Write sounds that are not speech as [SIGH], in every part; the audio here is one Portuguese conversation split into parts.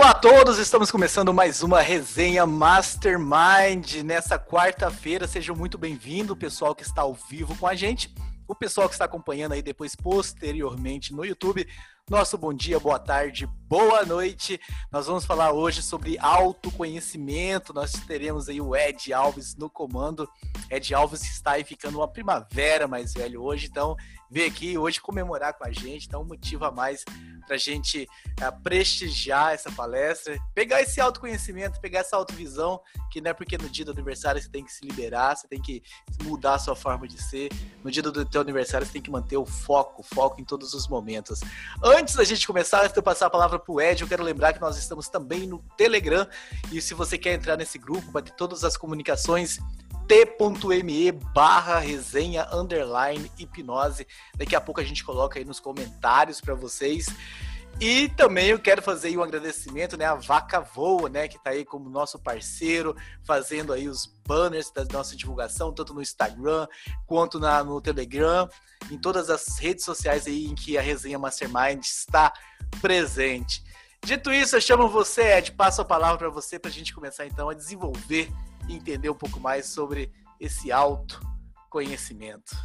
Olá a todos, estamos começando mais uma resenha Mastermind nessa quarta-feira. Sejam muito bem-vindos, pessoal que está ao vivo com a gente, o pessoal que está acompanhando aí depois posteriormente no YouTube. Nosso bom dia, boa tarde, boa noite. Nós vamos falar hoje sobre autoconhecimento. Nós teremos aí o Ed Alves no comando. Ed Alves está aí ficando uma primavera mais velho hoje, então veio aqui hoje comemorar com a gente, então motivo a mais para a gente uh, prestigiar essa palestra, pegar esse autoconhecimento, pegar essa autovisão, que não é porque no dia do aniversário você tem que se liberar, você tem que mudar a sua forma de ser. No dia do teu aniversário você tem que manter o foco, foco em todos os momentos. Antes da gente começar, antes de eu passar a palavra para o Ed, eu quero lembrar que nós estamos também no Telegram, e se você quer entrar nesse grupo, vai ter todas as comunicações t.me barra resenha underline hipnose. Daqui a pouco a gente coloca aí nos comentários para vocês. E também eu quero fazer um agradecimento, né, a Vaca Voa, né, que está aí como nosso parceiro, fazendo aí os banners da nossa divulgação, tanto no Instagram quanto na, no Telegram, em todas as redes sociais aí em que a Resenha Mastermind está presente. Dito isso, eu chamo você, Ed, passo a palavra para você para a gente começar então a desenvolver entender um pouco mais sobre esse autoconhecimento.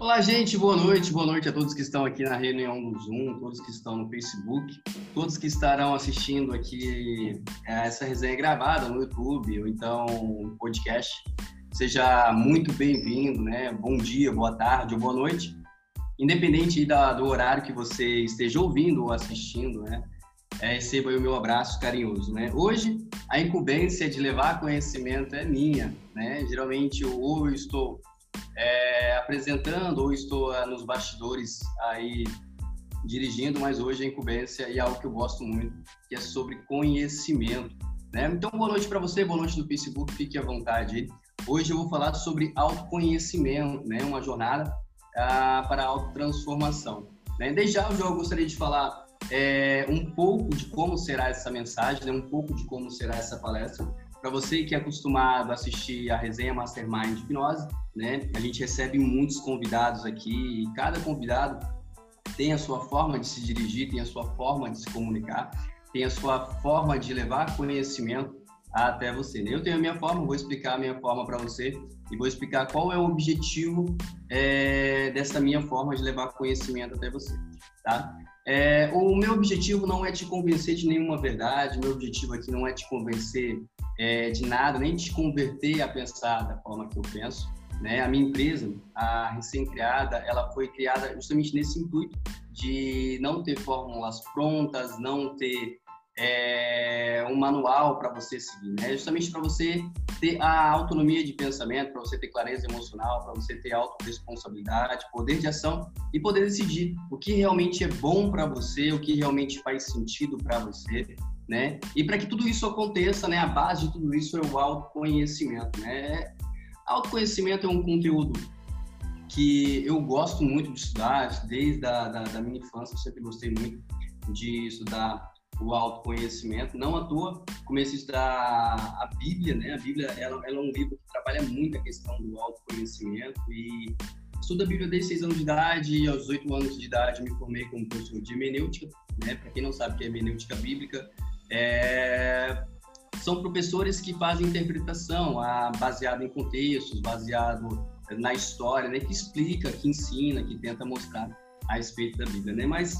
Olá, gente, boa noite. Boa noite a todos que estão aqui na reunião do Zoom, todos que estão no Facebook, todos que estarão assistindo aqui é, essa resenha gravada no YouTube ou então podcast. Seja muito bem-vindo, né? Bom dia, boa tarde ou boa noite. Independente da, do horário que você esteja ouvindo ou assistindo, né? é, receba o meu abraço carinhoso, né? Hoje, a incumbência de levar conhecimento é minha, né? Geralmente, ou eu estou é, apresentando ou estou é, nos bastidores aí dirigindo, mas hoje a incumbência é algo que eu gosto muito, que é sobre conhecimento, né? Então, boa noite para você, boa noite do Facebook, fique à vontade. Hoje eu vou falar sobre autoconhecimento, né? Uma jornada ah, para autotransformação. Né? Desde já eu gostaria de falar é, um pouco de como será essa mensagem, né? um pouco de como será essa palestra. Para você que é acostumado a assistir a resenha Mastermind Hipnose, né? a gente recebe muitos convidados aqui e cada convidado tem a sua forma de se dirigir, tem a sua forma de se comunicar, tem a sua forma de levar conhecimento até você. Né? Eu tenho a minha forma, vou explicar a minha forma para você e vou explicar qual é o objetivo é, dessa minha forma de levar conhecimento até você, tá? É, o meu objetivo não é te convencer de nenhuma verdade, meu objetivo aqui não é te convencer é, de nada, nem te converter a pensar da forma que eu penso. Né? A minha empresa, a recém-criada, ela foi criada justamente nesse intuito de não ter fórmulas prontas, não ter é, um manual para você seguir, né? Justamente para você ter a autonomia de pensamento, para você ter clareza emocional, para você ter autorresponsabilidade, poder de ação e poder decidir o que realmente é bom para você, o que realmente faz sentido para você, né? E para que tudo isso aconteça, né? A base de tudo isso é o autoconhecimento, né? Autoconhecimento é um conteúdo que eu gosto muito de estudar, desde a da, da minha infância, eu sempre gostei muito de estudar o autoconhecimento. Não à toa comecei a estudar a Bíblia, né? A Bíblia ela, ela é um livro que trabalha muito a questão do autoconhecimento e estudo a Bíblia desde 6 anos de idade e aos 8 anos de idade me formei como professor de hermenêutica, né? Para quem não sabe o que é hermenêutica bíblica, é... são professores que fazem interpretação a, baseado em contextos, baseado na história, né? Que explica, que ensina, que tenta mostrar a respeito da Bíblia, né? Mas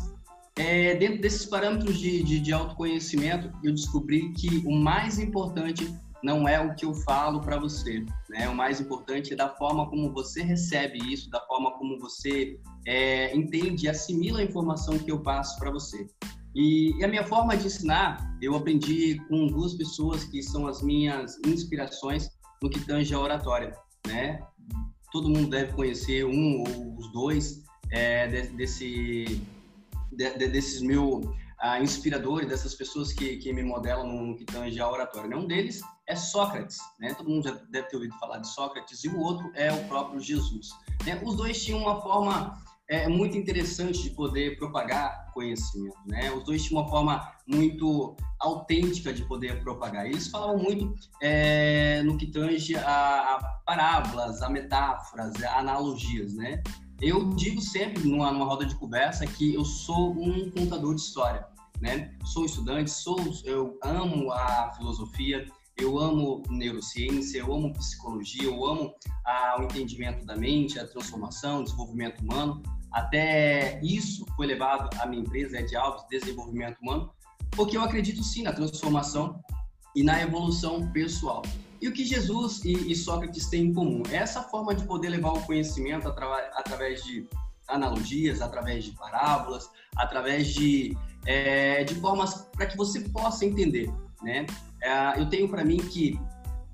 é, dentro desses parâmetros de, de, de, autoconhecimento, eu descobri que o mais importante não é o que eu falo para você, né? O mais importante é da forma como você recebe isso, da forma como você é, entende e assimila a informação que eu passo para você. E, e, a minha forma de ensinar, eu aprendi com duas pessoas que são as minhas inspirações no que tange a oratória, né? Todo mundo deve conhecer um ou os dois é, desse de, de, desses mil uh, inspiradores, dessas pessoas que, que me modelam no, que tange a oratória. Né? Um deles é Sócrates, né? Todo mundo já deve ter ouvido falar de Sócrates, e o outro é o próprio Jesus. Né? Os dois tinham uma forma é, muito interessante de poder propagar conhecimento, né? Os dois tinham uma forma muito autêntica de poder propagar. Eles falavam muito é, no que tange a, a parábolas, a metáforas, a analogias, né? Eu digo sempre numa, numa roda de conversa que eu sou um contador de história. né? Sou estudante, sou, eu amo a filosofia, eu amo neurociência, eu amo psicologia, eu amo ah, o entendimento da mente, a transformação, o desenvolvimento humano. Até isso foi levado à minha empresa, Ed Alves, Desenvolvimento Humano, porque eu acredito sim na transformação e na evolução pessoal. E o que Jesus e, e Sócrates têm em comum? É essa forma de poder levar o conhecimento através de analogias, através de parábolas, através de, é, de formas para que você possa entender. Né? É, eu tenho para mim que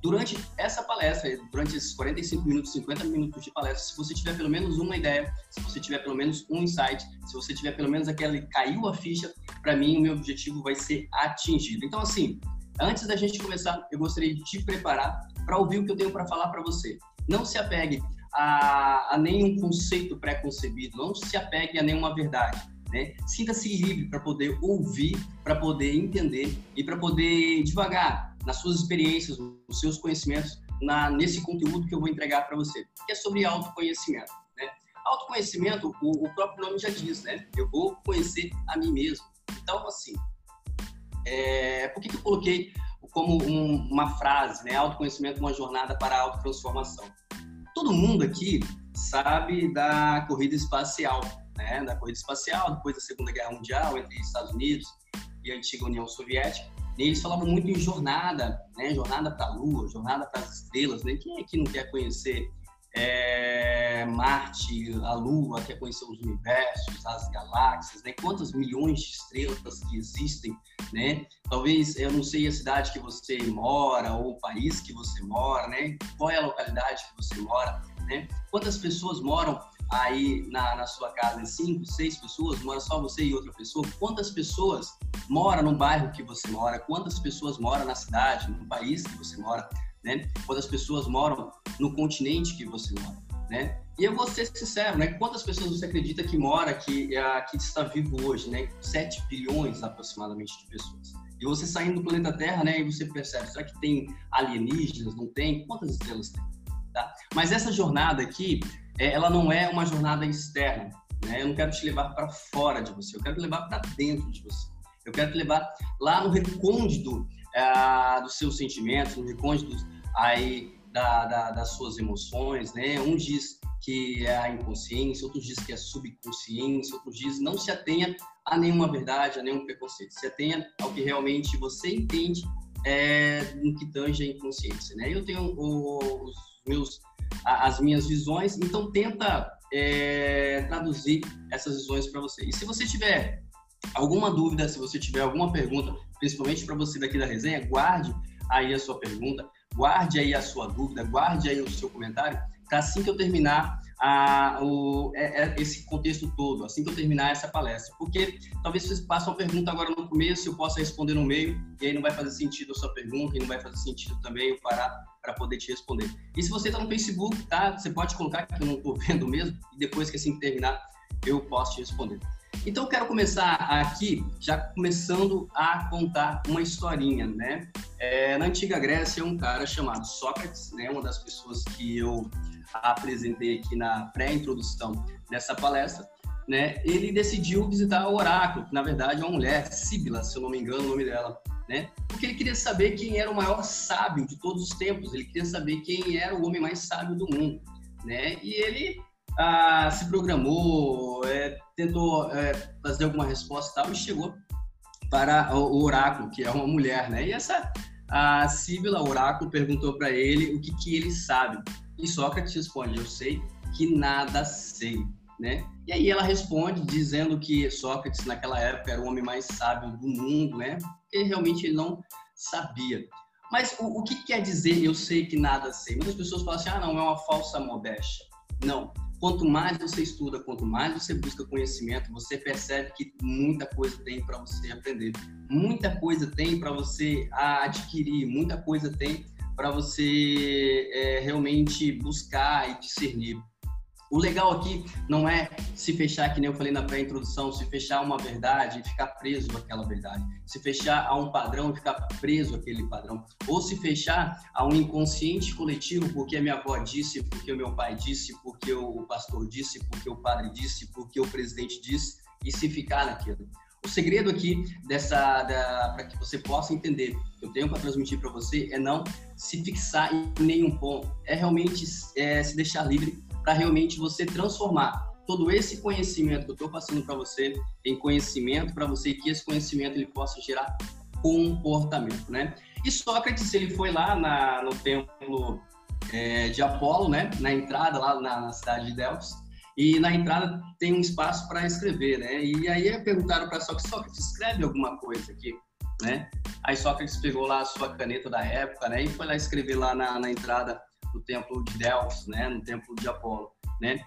durante essa palestra, durante esses 45 minutos, 50 minutos de palestra, se você tiver pelo menos uma ideia, se você tiver pelo menos um insight, se você tiver pelo menos aquela caiu a ficha, para mim o meu objetivo vai ser atingido. Então assim, antes da gente começar, eu gostaria de te preparar para ouvir o que eu tenho para falar para você. Não se apegue a, a nenhum conceito pré-concebido, não se apegue a nenhuma verdade. Né? Sinta-se livre para poder ouvir, para poder entender e para poder devagar nas suas experiências, nos seus conhecimentos, na, nesse conteúdo que eu vou entregar para você, que é sobre autoconhecimento. Né? Autoconhecimento, o, o, próprio nome já diz, né? Eu vou conhecer a mim mesmo. Então, assim, é, por que, que eu coloquei como um, uma frase, né? Autoconhecimento, uma jornada para a autotransformação. Todo mundo aqui sabe da corrida espacial, né? Da corrida espacial, depois da Segunda Guerra Mundial, entre Estados Unidos e a antiga União Soviética. Eles falavam muito em jornada, né? Jornada para a Lua, jornada para as estrelas, né? Quem é que não quer conhecer é, Marte, a Lua, quer conhecer os universos, as galáxias, né? Quantas milhões de estrelas que existem, né? Talvez eu não sei a cidade que você mora ou o país que você mora, né? Qual é a localidade que você mora, né? Quantas pessoas moram aí na, na sua casa cinco, seis pessoas, mora só você e outra pessoa, quantas pessoas moram no bairro que você mora, quantas pessoas moram na cidade, no país que você mora, né? Quantas pessoas moram no continente que você mora, né? E eu vou ser sincero, né? Quantas pessoas você acredita que mora, que, é, que está vivo hoje, né? 7 bilhões aproximadamente de pessoas. E você saindo do planeta Terra, né? E você percebe, será que tem alienígenas? Não tem? Quantas estrelas tem? Tá? Mas essa jornada aqui, ela não é uma jornada externa. Né? Eu não quero te levar para fora de você, eu quero te levar para dentro de você. Eu quero te levar lá no recôndito é, dos seus sentimentos, no recôndito aí da, da, das suas emoções, né? Um diz que é a inconsciência, outros diz que é subconsciência, outros diz não se atenha a nenhuma verdade, a nenhum preconceito, se atenha ao que realmente você entende é, no que tange a inconsciência, né? Eu tenho os meus as minhas visões, então tenta é, traduzir essas visões para você. E se você tiver alguma dúvida, se você tiver alguma pergunta, principalmente para você daqui da resenha, guarde aí a sua pergunta, guarde aí a sua dúvida, guarde aí o seu comentário, para assim que eu terminar a, o, é, é, esse contexto todo, assim que eu terminar essa palestra. Porque talvez você passe uma pergunta agora no começo, eu possa responder no meio, e aí não vai fazer sentido a sua pergunta, e não vai fazer sentido também eu parar para poder te responder. E se você está no Facebook, tá? Você pode colocar que eu não estou vendo mesmo, e depois que assim terminar, eu posso te responder. Então, eu quero começar aqui, já começando a contar uma historinha, né? É, na antiga Grécia, um cara chamado Sócrates, né? Uma das pessoas que eu apresentei aqui na pré-introdução dessa palestra, né? Ele decidiu visitar o oráculo, que na verdade é uma mulher, Síbila, se eu não me engano o nome dela, né? Porque ele queria saber quem era o maior sábio de todos os tempos, ele queria saber quem era o homem mais sábio do mundo, né? E ele ah, se programou, é, tentou é, fazer alguma resposta e tal, e chegou para o oráculo, que é uma mulher, né? E essa a Síbila, o oráculo, perguntou para ele o que, que ele sabe. E Sócrates responde: Eu sei que nada sei, né? E aí ela responde dizendo que Sócrates naquela época era o homem mais sábio do mundo, né? Porque realmente ele não sabia. Mas o, o que quer dizer eu sei que nada sei? Muitas pessoas falam assim: ah, não, é uma falsa modéstia. Não. Quanto mais você estuda, quanto mais você busca conhecimento, você percebe que muita coisa tem para você aprender, muita coisa tem para você adquirir, muita coisa tem para você é, realmente buscar e discernir. O legal aqui não é se fechar, que nem eu falei na pré-introdução, se fechar uma verdade e ficar preso àquela verdade, se fechar a um padrão e ficar preso àquele padrão, ou se fechar a um inconsciente coletivo, porque a minha avó disse, porque o meu pai disse, porque o pastor disse, porque o padre disse, porque o presidente disse, e se ficar naquilo. O segredo aqui dessa, para que você possa entender, que eu tenho para transmitir para você, é não se fixar em nenhum ponto, é realmente é, se deixar livre para realmente você transformar todo esse conhecimento que eu estou passando para você em conhecimento para você e que esse conhecimento ele possa gerar comportamento, né? E Sócrates ele foi lá na, no templo é, de Apolo, né? Na entrada lá na, na cidade de Delfos e na entrada tem um espaço para escrever, né? E aí perguntaram para Sócrates, Sócrates, escreve alguma coisa aqui, né? Aí Sócrates pegou lá a sua caneta da época, né? E foi lá escrever lá na, na entrada do templo de Delfos, né? No templo de Apolo, né?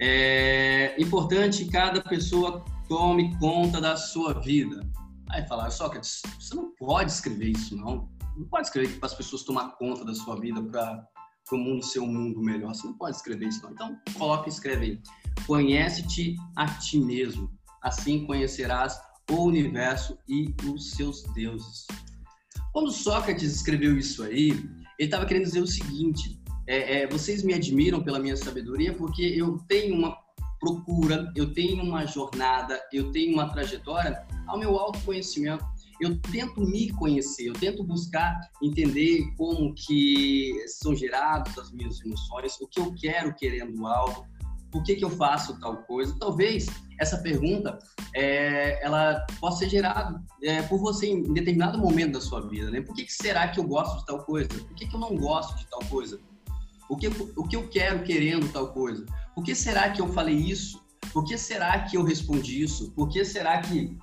É importante que cada pessoa tome conta da sua vida. Aí falaram, Sócrates, você não pode escrever isso, não. Não pode escrever para as pessoas tomar conta da sua vida para o mundo ser um mundo melhor. Você não pode escrever isso, não. Então, coloca e escreve aí. Conhece-te a ti mesmo. Assim conhecerás o universo e os seus deuses. Quando Sócrates escreveu isso aí, ele estava querendo dizer o seguinte: é, é, vocês me admiram pela minha sabedoria porque eu tenho uma procura, eu tenho uma jornada, eu tenho uma trajetória ao meu autoconhecimento. Eu tento me conhecer, eu tento buscar entender como que são geradas as minhas emoções, o que eu quero querendo algo, por que, que eu faço tal coisa. Talvez essa pergunta é, ela possa ser gerada é, por você em determinado momento da sua vida, né? Por que, que será que eu gosto de tal coisa? Por que, que eu não gosto de tal coisa? O que, o que eu quero querendo tal coisa? Por que será que eu falei isso? Por que será que eu respondi isso? Por que será que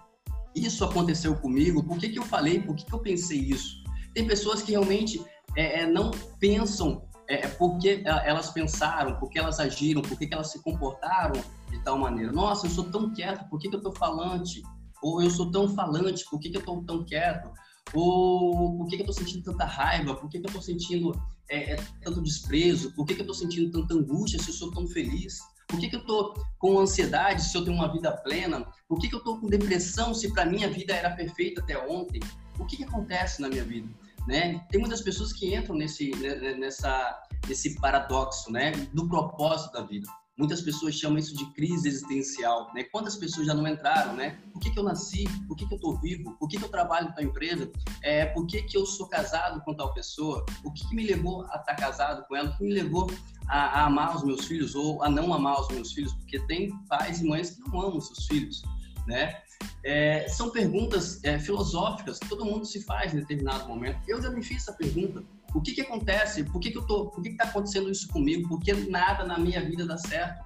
isso aconteceu comigo? Por que, que eu falei? Por que, que eu pensei isso? Tem pessoas que realmente é, é não pensam é, é porque elas pensaram, porque elas agiram, porque elas se comportaram de tal maneira. Nossa, eu sou tão quieto, por que, que eu tô falante? Ou eu sou tão falante, por que, que eu tô tão quieto? Ou por que, que eu tô sentindo tanta raiva? Por que, que eu tô sentindo é, é, tanto desprezo? Por que, que eu estou sentindo tanta angústia se eu sou tão feliz? Por que, que eu estou com ansiedade se eu tenho uma vida plena? Por que, que eu estou com depressão se para mim a vida era perfeita até ontem? O que, que acontece na minha vida? Né? Tem muitas pessoas que entram nesse, né, né, nessa, nesse paradoxo né? do propósito da vida. Muitas pessoas chamam isso de crise existencial, né? Quantas pessoas já não entraram, né? Por que, que eu nasci? Por que, que eu estou vivo? Por que, que eu trabalho para a empresa? É, por que, que eu sou casado com tal pessoa? O que, que me levou a estar tá casado com ela? O que me levou a, a, amar os meus filhos ou a não amar os meus filhos? Porque tem pais e mães que não amam seus filhos, né? É, são perguntas é, filosóficas que todo mundo se faz em determinado momento. Eu já me fiz essa pergunta o que que acontece? Por que que eu tô, por que que tá acontecendo isso comigo? Por que nada na minha vida dá certo?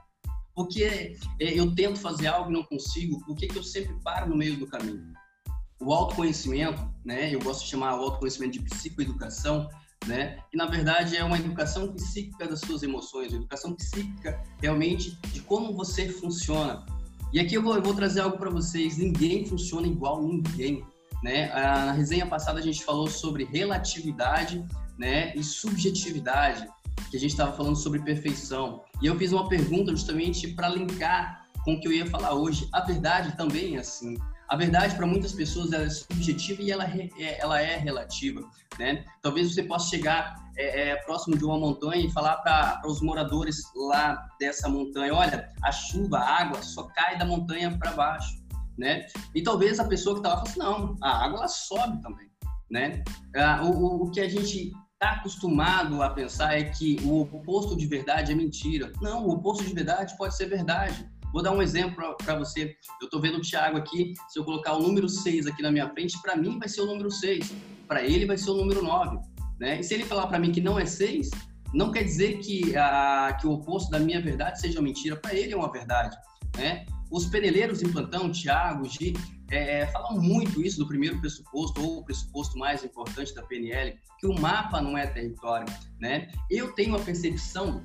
Por que é, eu tento fazer algo e não consigo? Por que que eu sempre paro no meio do caminho? O autoconhecimento, né? Eu gosto de chamar o autoconhecimento de psicoeducação, né? Que na verdade é uma educação psíquica das suas emoções, uma educação psíquica realmente de como você funciona. E aqui eu vou, eu vou trazer algo para vocês: ninguém funciona igual ninguém. Né? Na resenha passada a gente falou sobre relatividade né, e subjetividade, que a gente estava falando sobre perfeição. E eu fiz uma pergunta justamente para linkar com o que eu ia falar hoje. A verdade também é assim. A verdade para muitas pessoas é subjetiva e ela é, ela é relativa, né? Talvez você possa chegar é, é, próximo de uma montanha e falar para os moradores lá dessa montanha, olha, a chuva, a água só cai da montanha para baixo, né? E talvez a pessoa que lá fale assim, não, a água ela sobe também, né? Ah, o, o que a gente está acostumado a pensar é que o oposto de verdade é mentira. Não, o oposto de verdade pode ser verdade. Vou dar um exemplo para você. Eu estou vendo o Thiago aqui. Se eu colocar o número 6 aqui na minha frente, para mim vai ser o número 6. Para ele vai ser o número 9. Né? E se ele falar para mim que não é 6, não quer dizer que, a, que o oposto da minha verdade seja mentira. Para ele é uma verdade. Né? Os peneleiros em plantão, Thiago, Gi, é, falam muito isso do primeiro pressuposto, ou o pressuposto mais importante da PNL, que o mapa não é território, né? Eu tenho a percepção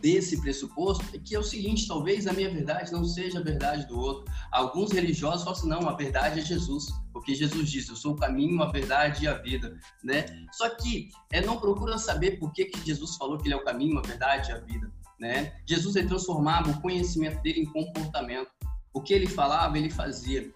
desse pressuposto que é o seguinte, talvez a minha verdade não seja a verdade do outro. Alguns religiosos falam assim, não, a verdade é Jesus, porque Jesus disse, eu sou o caminho, a verdade e a vida, né? Só que é, não procura saber por que, que Jesus falou que ele é o caminho, a verdade e a vida, né? Jesus ele transformava o conhecimento dele em comportamento. O que ele falava, ele fazia.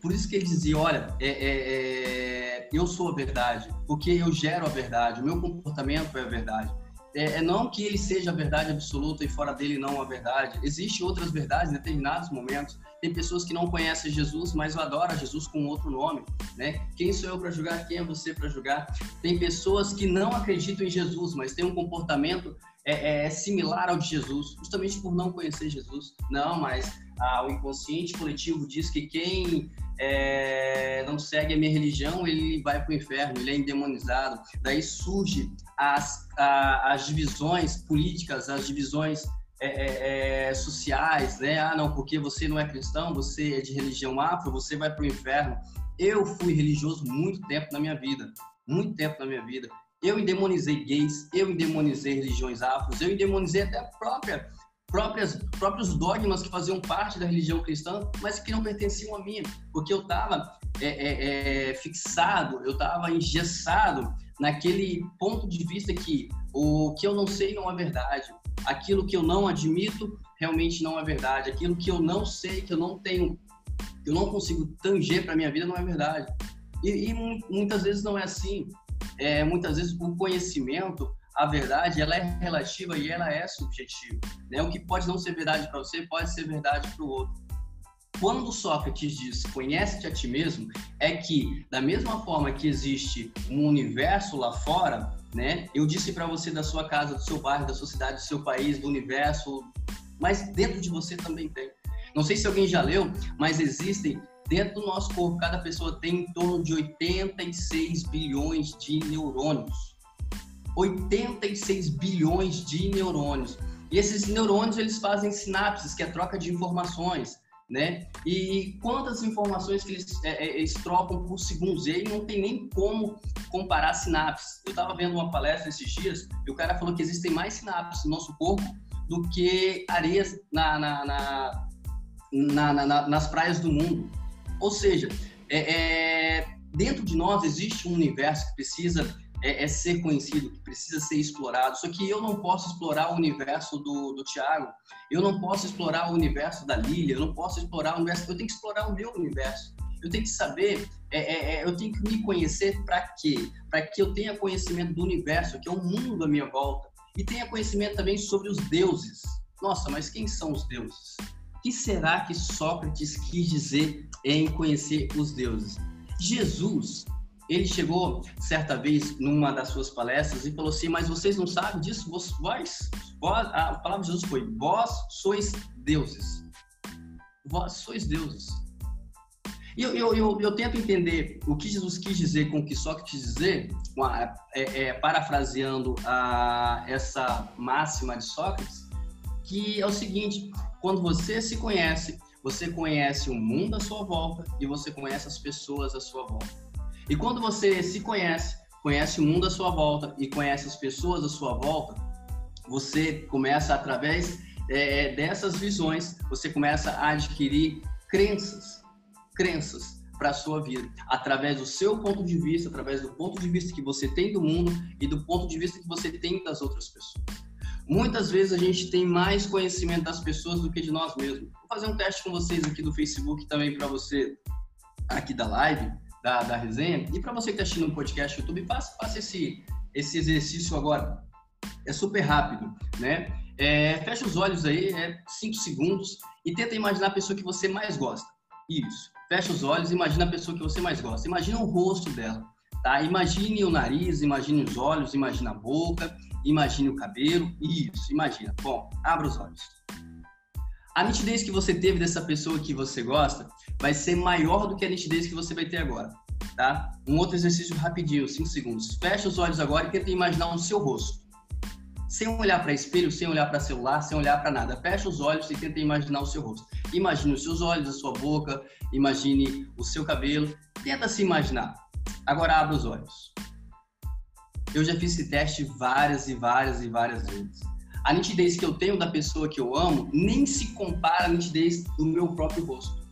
Por isso que ele dizia, olha, é, é, é, eu sou a verdade, porque eu gero a verdade, o meu comportamento é a verdade. é, é, não que ele seja a verdade absoluta e fora dele não a verdade. Existem outras verdades em determinados momentos. Tem pessoas que não conhecem Jesus, mas adoram Jesus com outro nome, né? Quem sou eu para julgar? Quem é você para julgar? Tem pessoas que não acreditam em Jesus, mas têm um comportamento é, é similar ao de Jesus, justamente por não conhecer Jesus. Não, mas ah, o inconsciente coletivo diz que quem é, não segue a minha religião, ele vai para o inferno, ele é endemonizado. Daí surge as, a, as divisões políticas, as divisões é, é, é, sociais, né? Ah, não, porque você não é cristão, você é de religião afro, você vai para o inferno. Eu fui religioso muito tempo na minha vida, muito tempo na minha vida. Eu endemonizei gays, eu endemonizei religiões afros, eu endemonizei até própria próprias, próprios dogmas que faziam parte da religião cristã, mas que não pertenciam a mim, porque eu estava é, é, é, fixado, eu estava engessado naquele ponto de vista que o que eu não sei não é verdade, aquilo que eu não admito realmente não é verdade, aquilo que eu não sei, que eu não tenho, eu não consigo tanger para minha vida não é verdade. E, e, muitas vezes não é assim. É, muitas vezes o conhecimento a verdade ela é relativa e ela é subjetiva. Né? O que pode não ser verdade para você pode ser verdade para o outro. Quando Sócrates diz conhece-te a ti mesmo, é que da mesma forma que existe um universo lá fora, né? Eu disse para você da sua casa, do seu bairro, da sua cidade, do seu país, do universo, mas dentro de você também tem. Não sei se alguém já leu, mas existem dentro do nosso corpo, cada pessoa tem em torno de 86 bilhões de neurônios. 86 bilhões de neurônios. E esses neurônios eles fazem sinapses, que é a troca de informações, né? E quantas informações que eles, é, é, eles trocam por segundos? E aí não tem nem como comparar sinapses. Eu estava vendo uma palestra esses dias e o cara falou que existem mais sinapses no nosso corpo do que areias na, na, na, na nas praias do mundo. Ou seja, é, é, dentro de nós existe um universo que precisa é, é, ser conhecido, que precisa ser explorado. Só que eu não posso explorar o universo do, do Tiago, eu não posso explorar o universo da Lília, eu não posso explorar o universo, eu tenho que explorar o meu universo. Eu tenho que saber, é, é, é eu tenho que me conhecer para quê? Para que eu tenha conhecimento do universo, que é o mundo à minha volta, e tenha conhecimento também sobre os deuses. Nossa, mas quem são os deuses? Que será que Sócrates quis dizer em conhecer os deuses? Jesus ele chegou certa vez numa das suas palestras e falou assim: Mas vocês não sabem disso? Vós, vós, a palavra de Jesus foi: Vós sois deuses. Vós sois deuses. E eu, eu, eu, eu, tento entender o que Jesus quis dizer com o que Sócrates dizer, é, é, parafraseando a, essa máxima de Sócrates, que é o seguinte: quando você se conhece, você conhece o mundo à sua volta e você conhece as pessoas à sua volta. E quando você se conhece, conhece o mundo à sua volta e conhece as pessoas à sua volta, você começa através é, dessas visões, você começa a adquirir crenças, crenças para a sua vida, através do seu ponto de vista, através do ponto de vista que você tem do mundo e do ponto de vista que você tem das outras pessoas. Muitas vezes a gente tem mais conhecimento das pessoas do que de nós mesmos. Vou fazer um teste com vocês aqui do Facebook também para você aqui da live da, da resenha. E para você que está assistindo um podcast no YouTube, faça, faça esse, esse exercício agora. É super rápido, né? É, fecha os olhos aí, é 5 segundos, e tenta imaginar a pessoa que você mais gosta. Isso. Fecha os olhos, imagina a pessoa que você mais gosta. Imagina o rosto dela, tá? Imagine o nariz, imagine os olhos, imagine a boca, imagine o cabelo. Isso, imagina. Bom, abra os olhos. A nitidez que você teve dessa pessoa que você gosta vai ser maior do que a nitidez que você vai ter agora, tá? Um outro exercício rapidinho, 5 segundos. Fecha os olhos agora e tenta imaginar o seu rosto. Sem olhar para espelho, sem olhar para celular, sem olhar para nada. Fecha os olhos e tenta imaginar o seu rosto. Imagine os seus olhos, a sua boca, imagine o seu cabelo. Tenta se imaginar. Agora abra os olhos. Eu já fiz esse teste várias e várias e várias vezes. A nitidez que eu tenho da pessoa que eu amo nem se compara à nitidez do meu próprio rosto.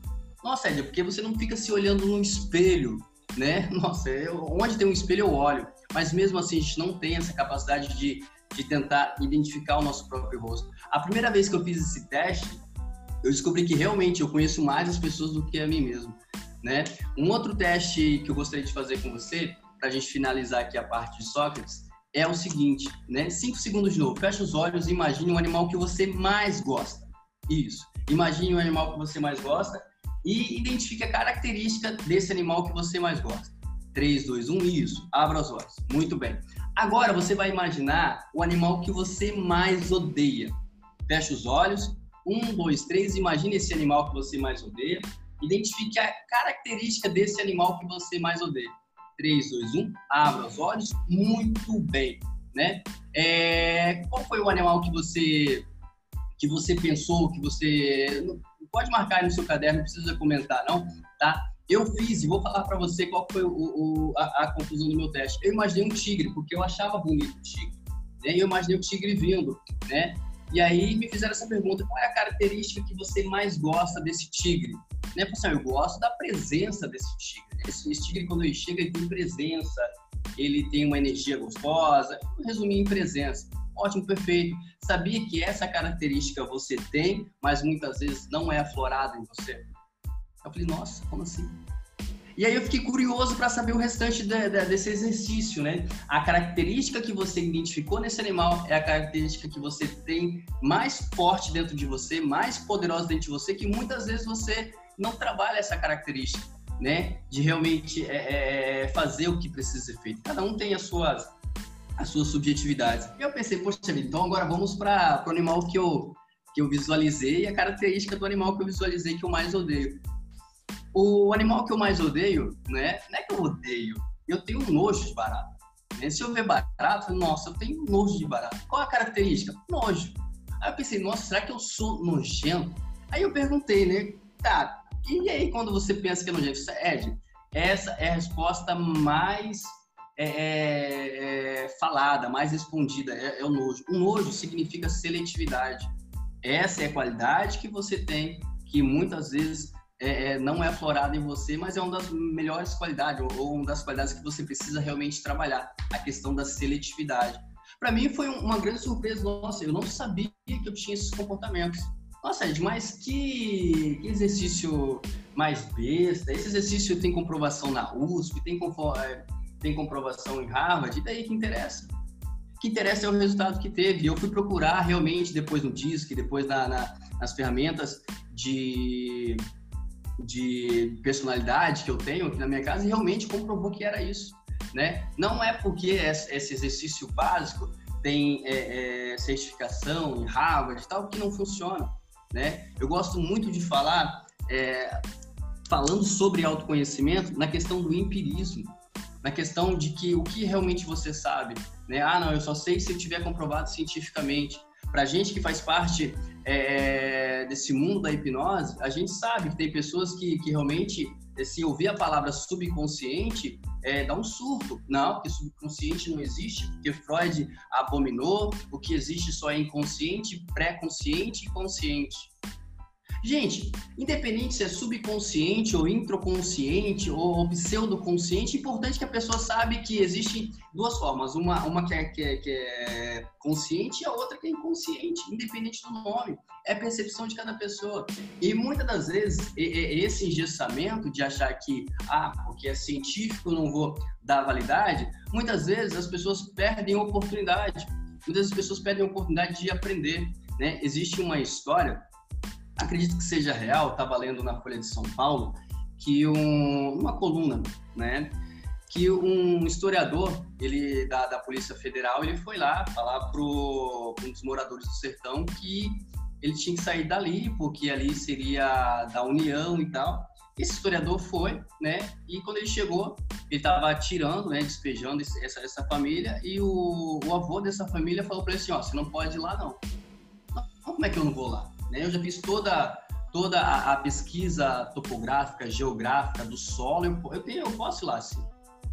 Nossa, Ed, porque você não fica se olhando no espelho, né? [LAUGHS] Nossa, eu, onde tem um espelho eu olho. Mas mesmo assim, a gente não tem essa capacidade de, de tentar identificar o nosso próprio rosto. A primeira vez que eu fiz esse teste, eu descobri que realmente eu conheço mais as pessoas do que a mim mesmo, né? Um outro teste que eu gostaria de fazer com você, para a gente finalizar aqui a parte de Sócrates, é o seguinte, né? Cinco segundos de novo. Fecha os olhos e imagine um animal que você mais gosta. Isso. Imagine um animal que você mais gosta e identifique a característica desse animal que você mais gosta. 3, 2, 1, isso. Abra os olhos. Muito bem. Agora você vai imaginar o animal que você mais odeia. Fecha os olhos. 1, 2, 3. Imagine esse animal que você mais odeia. Identifique a característica desse animal que você mais odeia. 3, 2, 1, abra os olhos. Muito bem, né? É, qual foi o animal que você que você pensou, que você pode marcar aí no seu caderno, não precisa comentar, não, tá? Eu fiz e vou falar para você qual foi o, o, a, a, conclusão do meu teste. Eu imaginei um tigre, porque eu achava bonito o tigre. Né? Eu imaginei o tigre vindo, né? E aí me fizeram essa pergunta: qual é a característica que você mais gosta desse tigre? Né? Assim, eu gosto da presença desse tigre. Esse, esse tigre, quando ele chega, ele tem presença, ele tem uma energia gostosa. Eu resumi em presença. Ótimo, perfeito. Sabia que essa característica você tem, mas muitas vezes não é aflorada em você? Eu falei, nossa, como assim? E aí eu fiquei curioso para saber o restante de, de, desse exercício, né? A característica que você identificou nesse animal é a característica que você tem mais forte dentro de você, mais poderosa dentro de você, que muitas vezes você não trabalha essa característica, né? De realmente é, é, fazer o que precisa ser feito. Cada um tem as suas, as suas subjetividades. E eu pensei, poxa então agora vamos para o animal que eu, que eu visualizei e a característica do animal que eu visualizei que eu mais odeio. O animal que eu mais odeio, né? Não é que eu odeio, eu tenho nojo de barato. Né? Se eu ver barato, nossa, eu tenho nojo de barato. Qual a característica? Nojo. Aí eu pensei, nossa, será que eu sou nojento? Aí eu perguntei, né? Tá, e aí quando você pensa que é nojento? Ed, essa é a resposta mais é, é, é, falada, mais respondida, é, é, o nojo. O nojo significa seletividade. Essa é a qualidade que você tem, que muitas vezes é, é, não é aflorada em você, mas é uma das melhores qualidades, ou, ou uma das qualidades que você precisa realmente trabalhar, a questão da seletividade. Para mim foi uma grande surpresa, nossa, eu não sabia que eu tinha esses comportamentos. Nossa, Ed, mas que, que exercício mais besta, esse exercício tem comprovação na USP, tem, é, tem comprovação em Harvard, e daí que interessa? O que interessa é o resultado que teve. Eu fui procurar realmente depois no DISC, depois na, na, nas ferramentas de de personalidade que eu tenho aqui na minha casa e realmente comprovou que era isso, né? Não é porque esse exercício básico tem é, é, certificação em Harvard e tal que não funciona, né? Eu gosto muito de falar é, falando sobre autoconhecimento na questão do empirismo, na questão de que o que realmente você sabe, né? Ah, não, eu só sei se tiver comprovado cientificamente. Para gente que faz parte é, desse mundo da hipnose, a gente sabe que tem pessoas que, que realmente, se ouvir a palavra subconsciente, é, dá um surto. Não, porque subconsciente não existe, porque Freud abominou, o que existe só é inconsciente, pré-consciente e consciente. Gente, independente se é subconsciente ou introconsciente ou pseudoconsciente, é importante que a pessoa sabe que existem duas formas. Uma, uma que, é, que, é, que é consciente e a outra que é inconsciente, independente do nome. É percepção de cada pessoa. E muitas das vezes, esse engessamento de achar que, ah, porque é científico, não vou dar validade, muitas vezes as pessoas perdem a oportunidade. Muitas pessoas perdem a oportunidade de aprender. Né? Existe uma história acredito que seja real, estava lendo na Folha de São Paulo, que um, uma coluna, né, que um historiador, ele da, da Polícia Federal, ele foi lá falar para um dos moradores do sertão que ele tinha que sair dali, porque ali seria da União e tal. Esse historiador foi, né? E quando ele chegou, ele estava tirando, né? Despejando essa, essa família. E o, o avô dessa família falou para ele assim: Ó, você não pode ir lá, não. Como é que eu não vou lá? Né? Eu já fiz toda, toda a, a pesquisa topográfica, geográfica do solo. Eu, eu, tenho, eu posso ir lá, sim.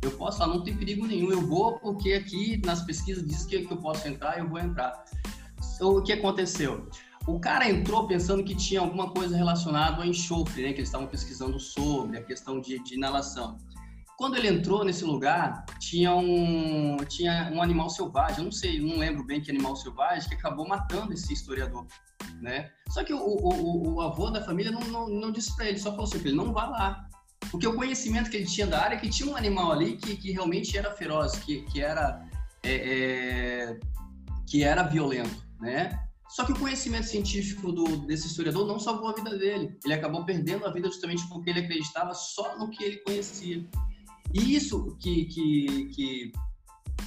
Eu posso lá, não tem perigo nenhum. Eu vou porque aqui nas pesquisas diz que, que eu posso entrar, eu vou entrar. O que aconteceu? O cara entrou pensando que tinha alguma coisa relacionada ao enxofre, né? Que eles estavam pesquisando sobre, a questão de, de inalação. Quando ele entrou nesse lugar, tinha um, tinha um animal selvagem, eu não sei, não lembro bem que animal selvagem, que acabou matando esse historiador né? Só que o, o, o avô da família não, não, não disse para ele, só falou assim, ele não vá lá. Porque o conhecimento que ele tinha da área é que tinha um animal ali que, que realmente era feroz, que, que era é, é, que era violento, né? Só que o conhecimento científico do, desse historiador não salvou a vida dele. Ele acabou perdendo a vida justamente porque ele acreditava só no que ele conhecia. E isso que, que, que,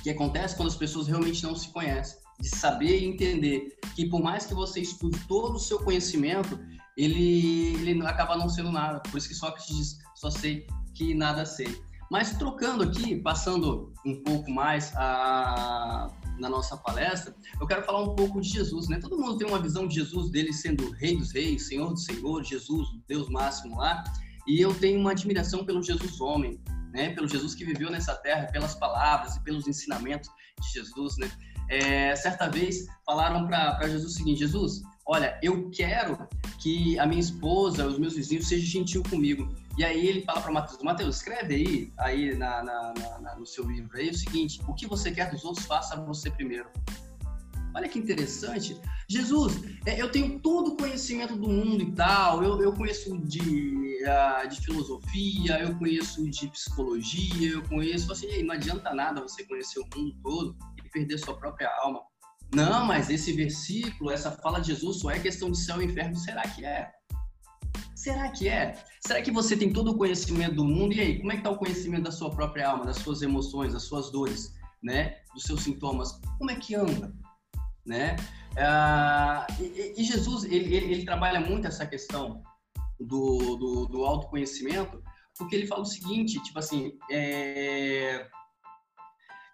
que acontece quando as pessoas realmente não se conhecem. De saber e entender que por mais que você estude todo o seu conhecimento, ele, ele acaba não sendo nada. Por isso que Sócrates diz, só sei que nada sei. Mas trocando aqui, passando um pouco mais a, na nossa palestra, eu quero falar um pouco de Jesus, né? Todo mundo tem uma visão de Jesus dele sendo Rei dos Reis, Senhor dos Senhores, Jesus, Deus máximo lá. E eu tenho uma admiração pelo Jesus homem, né? Pelo Jesus que viveu nessa terra, pelas palavras e pelos ensinamentos de Jesus, né? É, certa vez falaram para Jesus o seguinte: Jesus, olha, eu quero que a minha esposa, os meus vizinhos sejam gentil comigo. E aí ele fala para Mateus, Mateus, escreve aí, aí na, na, na, no seu livro aí o seguinte, o que você quer dos outros, faça você primeiro. Olha que interessante. Jesus, é, eu tenho todo o conhecimento do mundo e tal, eu, eu conheço de, uh, de filosofia, eu conheço de psicologia, eu conheço, assim, não adianta nada você conhecer o mundo todo e perder sua própria alma. Não, mas esse versículo, essa fala de Jesus só é questão de céu e inferno, será que é? Será que é? Será que você tem todo o conhecimento do mundo? E aí, como é que está o conhecimento da sua própria alma, das suas emoções, das suas dores, né? Dos seus sintomas? Como é que anda? Né? Ah, e, e, Jesus, ele, ele, ele, trabalha muito essa questão do, do, do, autoconhecimento, porque ele fala o seguinte, tipo assim, é,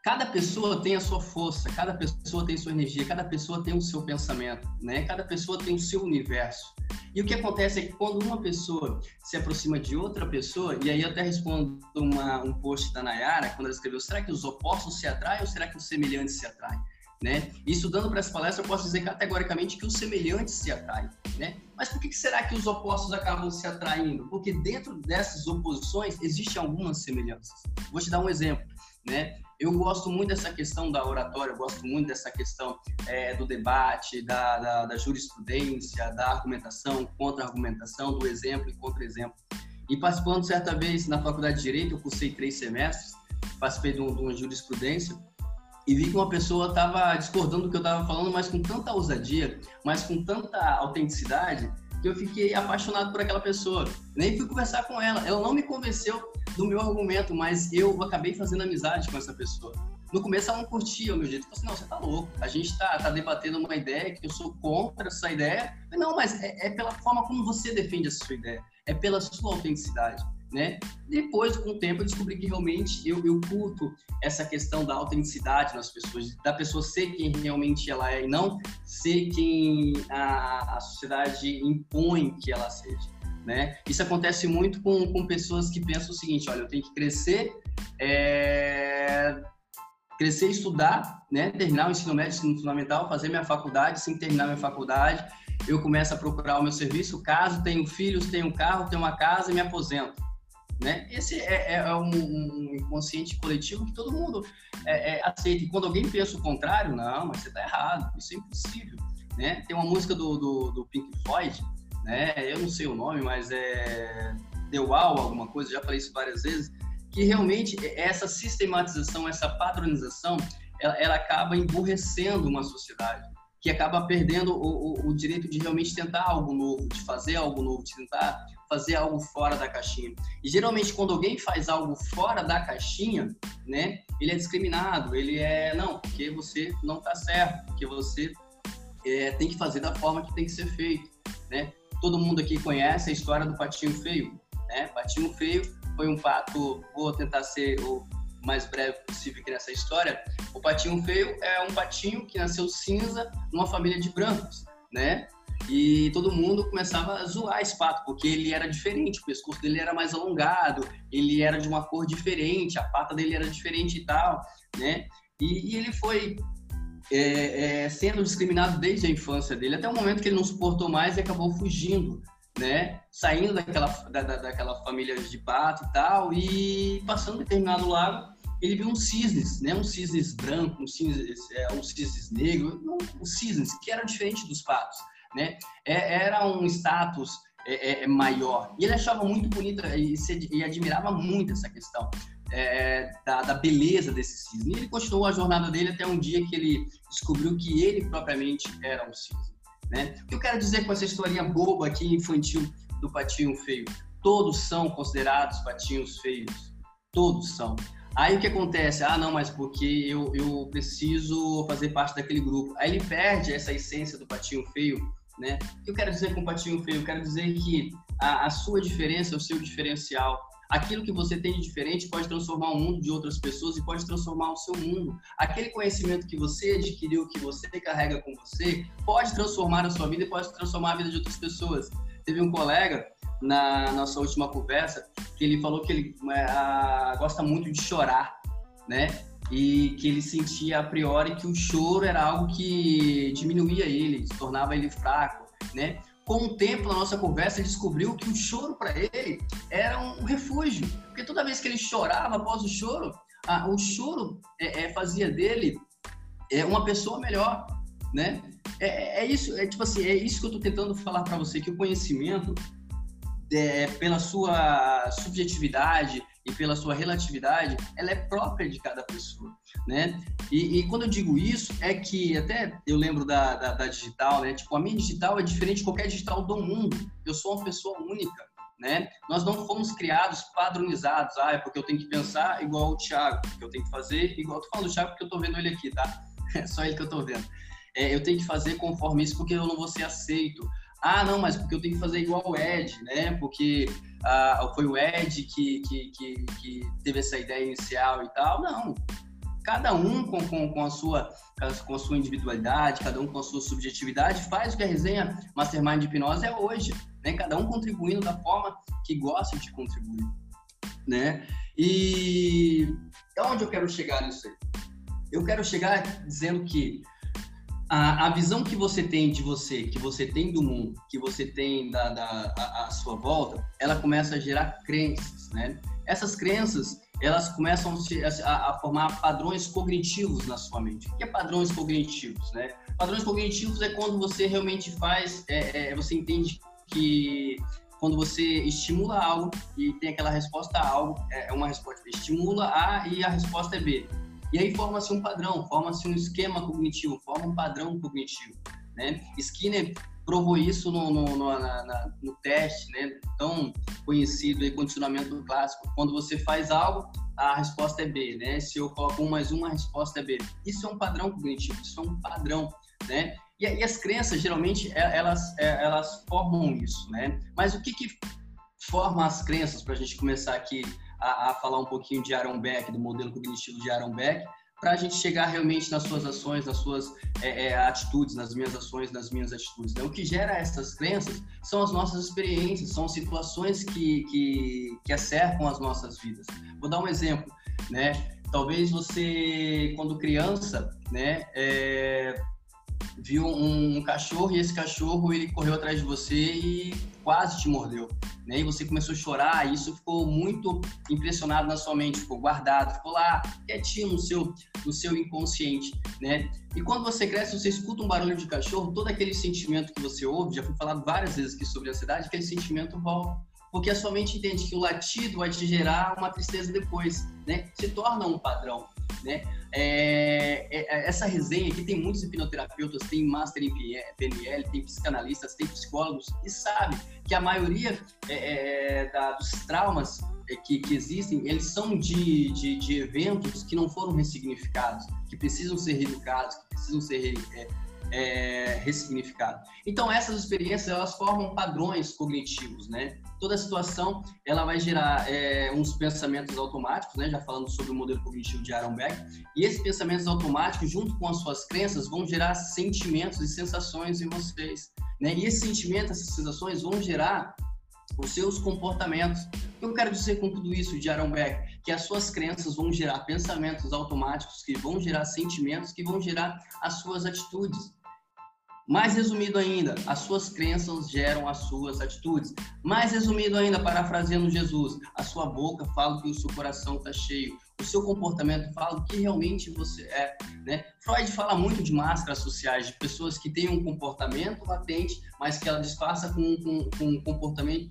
cada pessoa tem a sua força, cada pessoa tem sua energia, cada pessoa tem o seu pensamento, né? Cada pessoa tem o seu universo. E o que acontece é que quando uma pessoa se aproxima de outra pessoa, e aí eu até respondo uma, um post da Nayara, quando ela escreveu, será que os opostos se atraem ou será que os semelhantes se atraem? Né? Estudando para essa palestra, eu posso dizer categoricamente que os semelhantes se atraem, né? Mas por que será que os opostos acabam se atraindo? Porque dentro dessas oposições existem algumas semelhanças. Vou te dar um exemplo, né? Eu gosto muito dessa questão da oratória, eu gosto muito dessa questão é, do debate, da, da, da, jurisprudência, da argumentação, contra-argumentação, do exemplo e contra-exemplo. E participando certa vez na faculdade de Direito, eu cursei três semestres, participei de, um, de uma jurisprudência, e vi que uma pessoa estava discordando do que eu estava falando, mas com tanta ousadia, mas com tanta autenticidade, que eu fiquei apaixonado por aquela pessoa. Nem fui conversar com ela. Ela não me convenceu do meu argumento, mas eu acabei fazendo amizade com essa pessoa. No começo ela não curtia o meu jeito. Falei assim, não, você tá louco. A gente tá, tá debatendo uma ideia que eu sou contra essa ideia. Falei, não, mas é, é pela forma como você defende essa sua ideia. É pela sua autenticidade né? Depois, com o tempo, eu descobri que realmente eu, eu curto essa questão da autenticidade nas pessoas, da pessoa ser quem realmente ela é e não ser quem a, a sociedade impõe que ela seja, né? Isso acontece muito com, com pessoas que pensam o seguinte, olha, eu tenho que crescer, é, crescer estudar, né? Terminar o ensino médio, ensino fundamental, fazer minha faculdade, sem terminar minha faculdade, eu começo a procurar o meu serviço, caso tenho filhos, tenho um carro, tenho uma casa e me aposento. Né? Esse é, é, é um, um, inconsciente coletivo que todo mundo é, é, aceita. E quando alguém pensa o contrário, não, mas você está errado, isso é impossível. Né? Tem uma música do, do, do, Pink Floyd, né? eu não sei o nome, mas é The Wall, alguma coisa, já falei isso várias vezes, que realmente essa sistematização, essa padronização, ela, ela acaba emburrecendo uma sociedade que acaba perdendo o, o, o, direito de realmente tentar algo novo, de fazer algo novo, de tentar fazer algo fora da caixinha. E geralmente quando alguém faz algo fora da caixinha, né, ele é discriminado, ele é não, porque você não está certo, porque você é, tem que fazer da forma que tem que ser feito, né? Todo mundo aqui conhece a história do patinho feio, né? Patinho feio foi um pato, vou tentar ser o mais breve possível aqui nessa história. O patinho feio é um patinho que nasceu cinza numa família de brancos, né? E todo mundo começava a zoar esse pato, porque ele era diferente, o pescoço dele era mais alongado, ele era de uma cor diferente, a pata dele era diferente e tal, né? E, e ele foi é, é, sendo discriminado desde a infância dele, até o momento que ele não suportou mais e acabou fugindo, né? Saindo daquela, da, daquela família de pato e tal, e passando determinado lago, ele viu um cisnes, né? Um cisnes branco, um cisnes, é, um cisnes negro, um, um cisnes que era diferente dos patos, né? É, era um status é, é, é, maior. E ele achava muito bonita e, se, e admirava muito essa questão. é, da, da, beleza desse cisne. E ele continuou a jornada dele até um dia que ele descobriu que ele propriamente era um cisne. Né? O que eu quero dizer com essa historinha boba aqui, infantil, do patinho feio? Todos são considerados patinhos feios. Todos são. Aí o que acontece? Ah, não, mas porque eu, eu preciso fazer parte daquele grupo. Aí ele perde essa essência do patinho feio, né? O que eu quero dizer com patinho feio? Eu quero dizer que a, a sua diferença, o seu diferencial, aquilo que você tem de diferente pode transformar o mundo de outras pessoas e pode transformar o seu mundo. Aquele conhecimento que você adquiriu, que você carrega com você, pode transformar a sua vida e pode transformar a vida de outras pessoas. Teve um colega na nossa última conversa que ele falou que ele é, a, gosta muito de chorar, né? E que ele sentia a priori que o choro era algo que diminuía ele, tornava ele fraco, né? Com o tempo, na nossa conversa, descobriu que o choro para ele era um refúgio, porque toda vez que ele chorava após o choro, a, o choro é, é, fazia dele é, uma pessoa melhor, né? É, é, isso, é tipo assim, é isso que eu estou tentando falar para você que o conhecimento pela sua subjetividade e pela sua relatividade, ela é própria de cada pessoa, né? E, e quando eu digo isso, é que até eu lembro da, da, da, digital, né? Tipo, a minha digital é diferente de qualquer digital do mundo. Eu sou uma pessoa única, né? Nós não fomos criados padronizados. Ah, é porque eu tenho que pensar igual o Thiago, que eu tenho que fazer igual... Eu tô falando do Thiago porque eu tô vendo ele aqui, tá? [LAUGHS] É só ele que eu tô vendo. É, eu tenho que fazer conforme isso porque eu não vou ser aceito. Ah, não, mas porque eu tenho que fazer igual o Ed, né? Porque ah, foi o Ed que, que, que, que, teve essa ideia inicial e tal. Não. Cada um com, com, com, a sua, com a sua individualidade, cada um com a sua subjetividade, faz o que a resenha Mastermind de Hipnose é hoje. Né? Cada um contribuindo da forma que gosta de contribuir. Né? E onde eu quero chegar nisso aí? Eu quero chegar dizendo que a, a, visão que você tem de você, que você tem do mundo, que você tem da, da a, a, sua volta, ela começa a gerar crenças, né? Essas crenças, elas começam a, a formar padrões cognitivos na sua mente. O que é padrões cognitivos, né? Padrões cognitivos é quando você realmente faz, é, é, você entende que quando você estimula algo e tem aquela resposta A algo, é, uma resposta estimula A e a resposta é B. E aí forma-se um padrão, forma-se um esquema cognitivo, forma um padrão cognitivo. Né? Skinner provou isso no, no, no, na, no teste, né? tão conhecido, aí, condicionamento clássico. Quando você faz algo, a resposta é B, né? Se eu coloco um mais um, a resposta é B. Isso é um padrão cognitivo, isso é um padrão, né? E, e as crenças, geralmente, é, elas, é, elas formam isso, né? Mas o que que forma as crenças, para a gente começar aqui a, a, falar um pouquinho de Aaron Beck, do modelo cognitivo de Aaron Beck, para a gente chegar realmente nas suas ações, nas suas é, é, atitudes, nas minhas ações, nas minhas atitudes. Né? O que gera essas crenças são as nossas experiências, são situações que, que, que acercam as nossas vidas. Vou dar um exemplo, né? Talvez você, quando criança, né, é, viu um cachorro e esse cachorro ele correu atrás de você e quase te mordeu, né? E você começou a chorar, e isso ficou muito impressionado na sua mente, ficou guardado, ficou lá quietinho no seu no seu inconsciente, né? E quando você cresce, você escuta um barulho de cachorro, todo aquele sentimento que você ouve, já foi falado várias vezes aqui sobre a ansiedade, aquele sentimento volta porque a sua mente entende que o latido vai te gerar uma tristeza depois, né? Se torna um padrão, né? É, é, é, essa resenha aqui tem muitos hipnoterapeutas, tem master em PNL, tem psicanalistas, tem psicólogos e sabe que a maioria é, é da, dos traumas que, que, existem, eles são de, de, de, eventos que não foram ressignificados, que precisam ser reeducados, que precisam ser é, ressignificado. Então essas experiências elas formam padrões cognitivos, né? Toda situação ela vai gerar é, uns pensamentos automáticos, né? Já falando sobre o modelo cognitivo de Aaron Beck, e esses pensamentos automáticos, junto com as suas crenças, vão gerar sentimentos e sensações em vocês, né? E esses sentimentos, essas sensações vão gerar os seus comportamentos. O que eu quero dizer com tudo isso de Aaron Beck? Que as suas crenças vão gerar pensamentos automáticos, que vão gerar sentimentos, que vão gerar as suas atitudes. Mais resumido ainda, as suas crenças geram as suas atitudes. Mais resumido ainda, parafraseando Jesus, a sua boca fala que o seu coração está cheio. O seu comportamento fala o que realmente você é. Né? Freud fala muito de máscaras sociais, de pessoas que têm um comportamento latente, mas que ela disfarça com, com, com um comportamento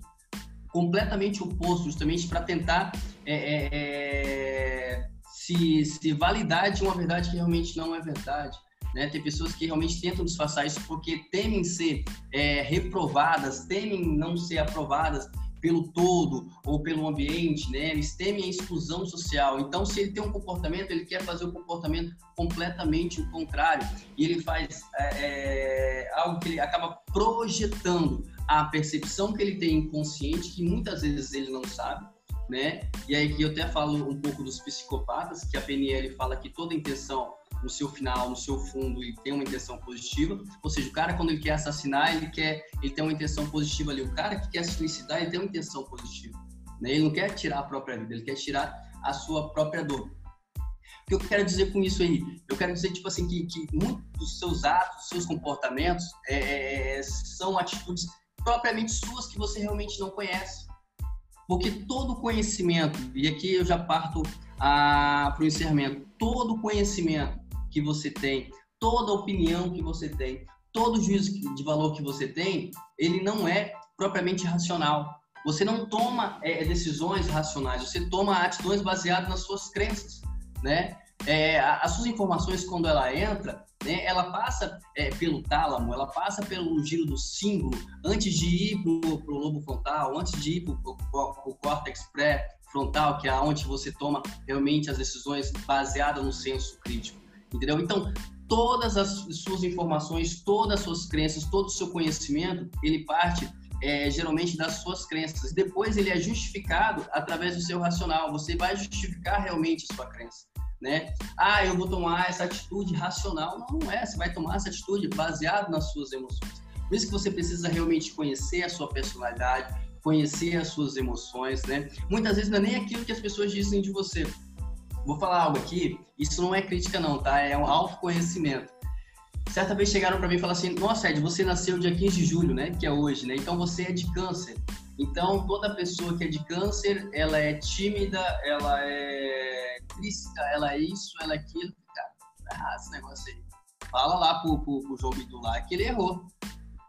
completamente oposto, justamente para tentar é, é, é, se, se validar de uma verdade que realmente não é verdade. Né? Tem pessoas que realmente tentam disfarçar isso porque temem ser é, reprovadas, temem não ser aprovadas pelo todo ou pelo ambiente, né? Eles temem a exclusão social. Então, se ele tem um comportamento, ele quer fazer o comportamento completamente o contrário. E ele faz é, é, algo que ele acaba projetando a percepção que ele tem inconsciente, que muitas vezes ele não sabe, né? E aí que eu até falo um pouco dos psicopatas, que a PNL fala que toda intenção no seu final, no seu fundo, ele tem uma intenção positiva. Ou seja, o cara quando ele quer assassinar, ele quer, ele tem uma intenção positiva ali. O cara que quer se suicidar, ele tem uma intenção positiva. Né? Ele não quer tirar a própria vida, ele quer tirar a sua própria dor. O que eu quero dizer com isso aí? Eu quero dizer, tipo assim, que, que muitos dos seus atos, dos seus comportamentos é, é, são atitudes propriamente suas que você realmente não conhece. Porque todo conhecimento, e aqui eu já parto para o encerramento, todo conhecimento que você tem, toda opinião que você tem, todo juízo de valor que você tem, ele não é propriamente racional. Você não toma é, decisões racionais, você toma atitudes baseadas nas suas crenças, né? É, as suas informações, quando ela entra, né, ela passa é, pelo tálamo, ela passa pelo giro do símbolo, antes de ir para o lobo frontal, antes de ir para o córtex pré-frontal, que é onde você toma realmente as decisões baseadas no senso crítico entendeu? Então, todas as suas informações, todas as suas crenças, todo o seu conhecimento, ele parte é, geralmente das suas crenças. Depois ele é justificado através do seu racional. Você vai justificar realmente a sua crença. Né? Ah, eu vou tomar essa atitude racional. Não, não é. Você vai tomar essa atitude baseado nas suas emoções. Por isso que você precisa realmente conhecer a sua personalidade, conhecer as suas emoções, né? Muitas vezes não é nem aquilo que as pessoas dizem de você, Vou falar algo aqui, isso não é crítica não, tá? É um autoconhecimento. Certa vez chegaram para mim e falaram assim: "Nossa, Ed, você nasceu dia 15 de julho, né, que é hoje, né? Então você é de câncer. Então toda pessoa que é de câncer, ela é tímida, ela é triste, ela é isso, ela é aquilo. Cara, ah, esse negócio aí. Fala lá pro, pro, pro João Bidu lá que ele errou.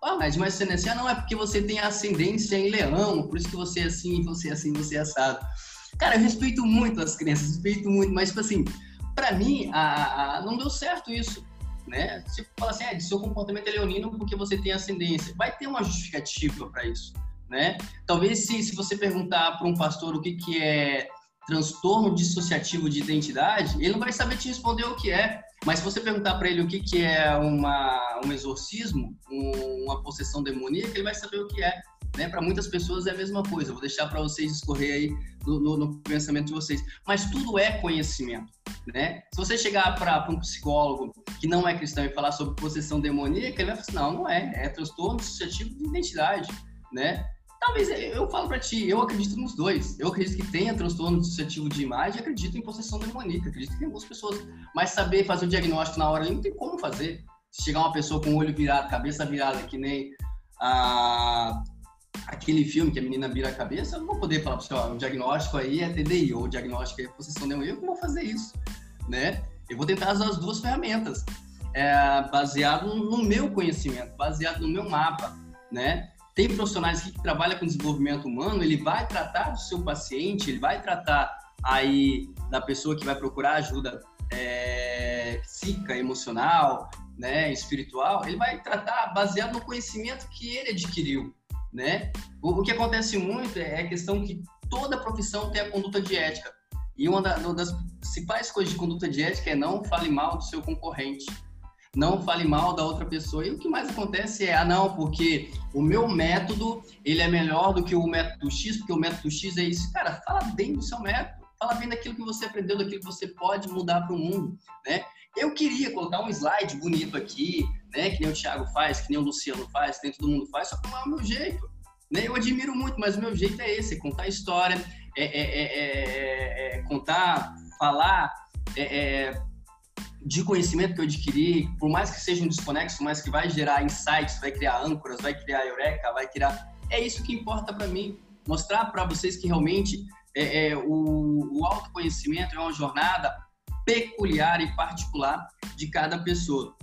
Ah, mas, mas você nasceu, não é porque você tem ascendência em leão, por isso que você é assim, você é assim, você é assado. Cara, eu respeito muito as crianças, respeito muito, mas, tipo assim, pra mim, a, a, não deu certo isso, né? Se fala assim, é, seu comportamento é leonino porque você tem ascendência, vai ter uma justificativa para isso, né? Talvez se, se você perguntar para um pastor o que, que é transtorno dissociativo de identidade, ele não vai saber te responder o que é. Mas se você perguntar para ele o que, que é uma, um exorcismo, um, uma possessão demoníaca, ele vai saber o que é. Né? Para muitas pessoas é a mesma coisa. vou deixar para vocês escorrer aí no, no, no, pensamento de vocês. Mas tudo é conhecimento. Né? Se você chegar para um psicólogo que não é cristão e falar sobre possessão demoníaca, ele vai falar assim: não, não é. É transtorno dissociativo de identidade. Né? Talvez eu falo para ti, eu acredito nos dois. Eu acredito que tenha transtorno dissociativo de imagem, acredito em possessão demoníaca, acredito que tem algumas pessoas. Mas saber fazer o diagnóstico na hora ali não tem como fazer. Se chegar uma pessoa com o olho virado, cabeça virada, que nem aquele filme que a menina vira a cabeça, eu não vou poder falar para você, ó, o diagnóstico aí é TDI, ou o diagnóstico é possessão demoníaca, eu não vou fazer isso, né? Eu vou tentar usar as duas ferramentas, é, baseado no meu conhecimento, baseado no meu mapa, né? Tem profissionais que trabalham com desenvolvimento humano, ele vai tratar do seu paciente, ele vai tratar aí da pessoa que vai procurar ajuda é, psíquica, emocional, né, espiritual, ele vai tratar baseado no conhecimento que ele adquiriu, né? O, o, que acontece muito é a questão que toda profissão tem a conduta de ética. E uma, uma das principais coisas de conduta de ética é não fale mal do seu concorrente. Não fale mal da outra pessoa. E o que mais acontece é, ah, não, porque o meu método, ele é melhor do que o método X, porque o método X é isso. Cara, fala bem do seu método. Fala bem daquilo que você aprendeu, daquilo que você pode mudar para o mundo, né? Eu queria colocar um slide bonito aqui, né? Que nem o Thiago faz, que nem o Luciano faz, que nem todo mundo faz, só que não é o meu jeito. Né? Eu admiro muito, mas o meu jeito é esse, é contar história, é, é, é, é contar, falar de conhecimento que eu adquiri, por mais que seja um desconexo, mas que vai gerar insights, vai criar âncoras, vai criar eureka, vai criar... É isso que importa para mim, mostrar para vocês que realmente é, é, o, o autoconhecimento é uma jornada peculiar e particular de cada pessoa,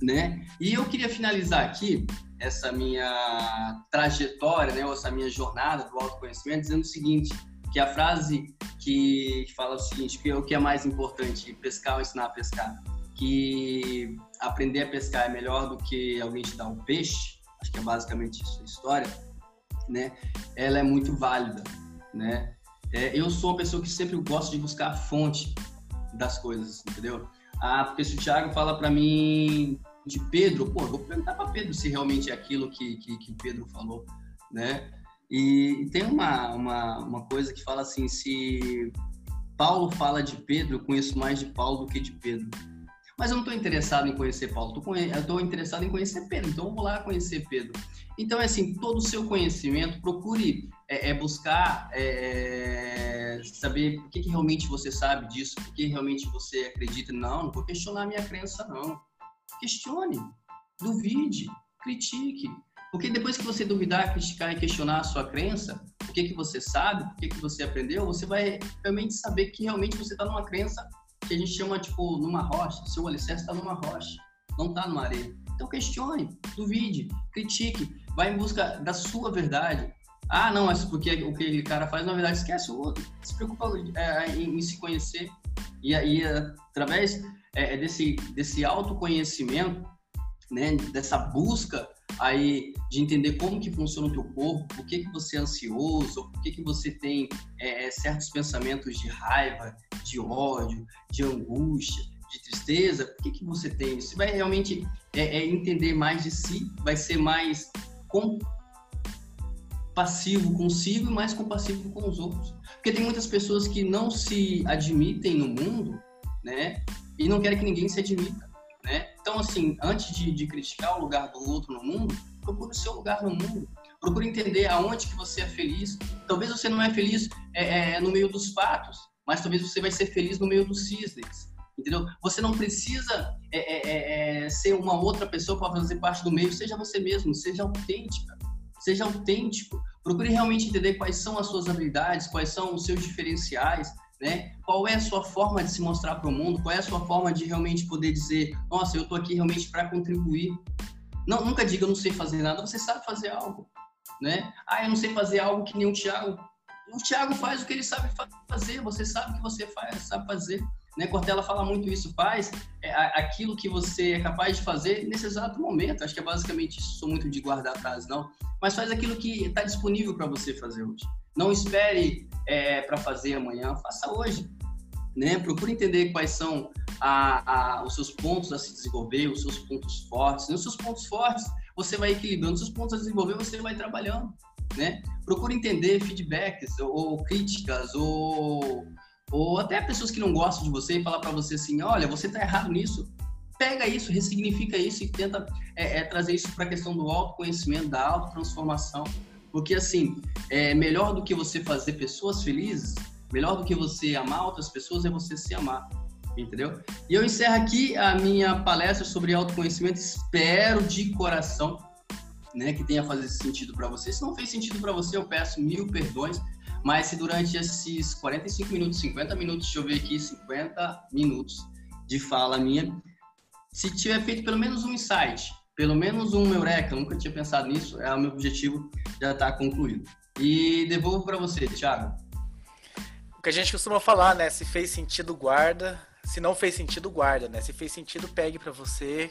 né? E eu queria finalizar aqui essa minha trajetória, né, essa minha jornada do autoconhecimento, dizendo o seguinte, que a frase que fala o seguinte, que é o que é mais importante, pescar ou ensinar a pescar, que aprender a pescar é melhor do que alguém te dar um peixe, acho que é basicamente isso a história, né? Ela é muito válida, né? É, eu sou uma pessoa que sempre gosto de buscar a fonte das coisas, entendeu? Ah, porque se o Thiago fala para mim de Pedro, pô, vou perguntar para Pedro se realmente é aquilo que, que, que Pedro falou, né? E, tem uma, uma, uma coisa que fala assim, se Paulo fala de Pedro, eu conheço mais de Paulo do que de Pedro. Mas eu não estou interessado em conhecer Paulo, eu estou interessado em conhecer Pedro, então eu vou lá conhecer Pedro. Então, é assim, todo o seu conhecimento, procure é, é buscar é, saber o que, que, realmente você sabe disso, o que realmente você acredita. Não, não vou questionar a minha crença, não. Questione, duvide, critique. Porque depois que você duvidar, criticar e questionar a sua crença, o que, que você sabe, o que, que você aprendeu, você vai realmente saber que realmente você está numa crença que a gente chama, tipo, numa rocha. Seu alicerce está numa rocha, não está numa areia. Então questione, duvide, critique, vai em busca da sua verdade. Ah, não, mas porque o que aquele cara faz, na verdade, esquece o outro. Se preocupa é, em, em, se conhecer. E, e através é, desse, desse autoconhecimento, né, dessa busca aí de entender como que funciona o teu corpo, por que, que você é ansioso, por que, que você tem é, é, certos pensamentos de raiva, de ódio, de angústia, de tristeza, por que, que você tem isso? Vai realmente é, é entender mais de si, vai ser mais compassivo consigo e mais compassivo com os outros. Porque tem muitas pessoas que não se admitem no mundo, né? E não querem que ninguém se admita. Então, assim, antes de, de criticar o lugar do outro no mundo, procure o seu lugar no mundo. Procure entender aonde que você é feliz. Talvez você não é feliz é, é, no meio dos fatos, mas talvez você vai ser feliz no meio dos cisnes. Entendeu? Você não precisa é, é, é, é ser uma outra pessoa para fazer parte do meio. Seja você mesmo, seja autêntica. Seja autêntico. Procure realmente entender quais são as suas habilidades, quais são os seus diferenciais, né? Qual é a sua forma de se mostrar para o mundo? Qual é a sua forma de realmente poder dizer, nossa, eu estou aqui realmente para contribuir? Não, nunca diga eu não sei fazer nada, você sabe fazer algo, né? Ah, eu não sei fazer algo que nem o Thiago. O Thiago faz o que ele sabe fazer, você sabe o que você faz, sabe fazer. Né? Cortella fala muito isso, faz é, aquilo que você é capaz de fazer nesse exato momento. Acho que é basicamente isso, sou muito de guardar atrás, não. Mas faz aquilo que está disponível para você fazer hoje. Não espere é, para fazer amanhã, faça hoje. Né? Procure entender quais são a, a, os seus pontos a se desenvolver, os seus pontos fortes. Nos seus pontos fortes, você vai equilibrando. Os seus pontos a desenvolver, você vai trabalhando. Né? Procure entender feedbacks ou, ou críticas ou, ou até pessoas que não gostam de você e falar para você assim, olha, você está errado nisso. Pega isso, ressignifica isso e tenta é, é, trazer isso para a questão do autoconhecimento, da autotransformação. Porque, assim, é melhor do que você fazer pessoas felizes, melhor do que você amar outras pessoas é você se amar. Entendeu? E eu encerro aqui a minha palestra sobre autoconhecimento. Espero de coração né, que tenha fazer sentido para você. Se não fez sentido para você, eu peço mil perdões. Mas se durante esses 45 minutos, 50 minutos, deixa eu ver aqui, 50 minutos de fala minha, se tiver feito pelo menos um insight, pelo menos um Eureka, eu nunca tinha pensado nisso, é o meu objetivo já está concluído. E devolvo para você, Thiago. O que a gente costuma falar, né? Se fez sentido, guarda. Se não fez sentido, guarda, né? Se fez sentido, pegue para você.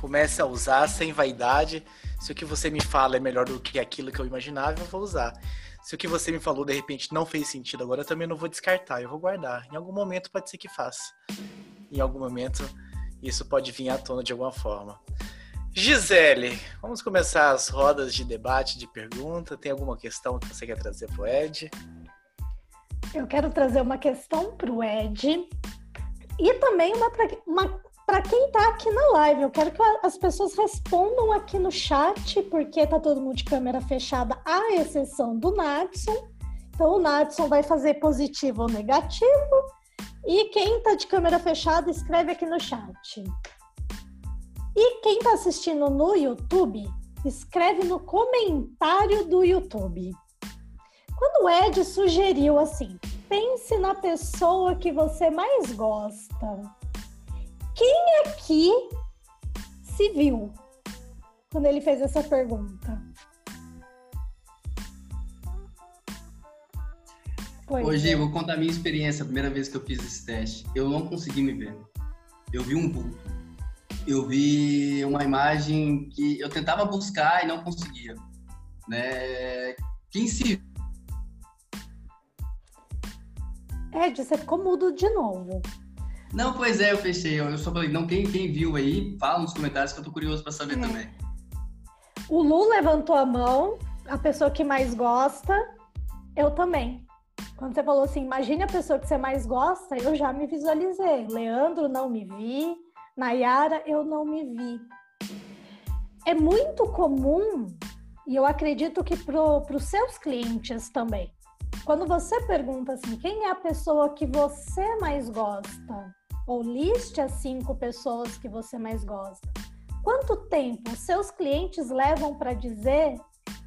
Comece a usar sem vaidade. Se o que você me fala é melhor do que aquilo que eu imaginava, eu vou usar. Se o que você me falou de repente não fez sentido agora, eu também não vou descartar, eu vou guardar. Em algum momento pode ser que faça. Em algum momento isso pode vir à tona de alguma forma. Gisele, vamos começar as rodas de debate, de pergunta. Tem alguma questão que você quer trazer para o Ed? Eu quero trazer uma questão para o Ed e também uma para quem está aqui na live. Eu quero que as pessoas respondam aqui no chat, porque está todo mundo de câmera fechada, à exceção do Natson. Então, o Natson vai fazer positivo ou negativo. E quem está de câmera fechada, escreve aqui no chat. E quem está assistindo no YouTube, escreve no comentário do YouTube. Quando o Ed sugeriu assim, pense na pessoa que você mais gosta. Quem aqui se viu quando ele fez essa pergunta. Pois Hoje é. vou contar a minha experiência, a primeira vez que eu fiz esse teste. Eu não consegui me ver. Eu vi um vulto. Eu vi uma imagem que eu tentava buscar e não conseguia. Né? Quem se Ed, você ficou mudo de novo. Não, pois é, eu fechei. Eu só falei, não, quem, quem viu aí, fala nos comentários que eu tô curioso para saber é. também. O Lu levantou a mão, a pessoa que mais gosta, eu também. Quando você falou assim, imagine a pessoa que você mais gosta, eu já me visualizei. Leandro, não me vi. Nayara, eu não me vi. É muito comum, e eu acredito que para os seus clientes também, quando você pergunta assim, quem é a pessoa que você mais gosta? Ou liste as cinco pessoas que você mais gosta. Quanto tempo seus clientes levam para dizer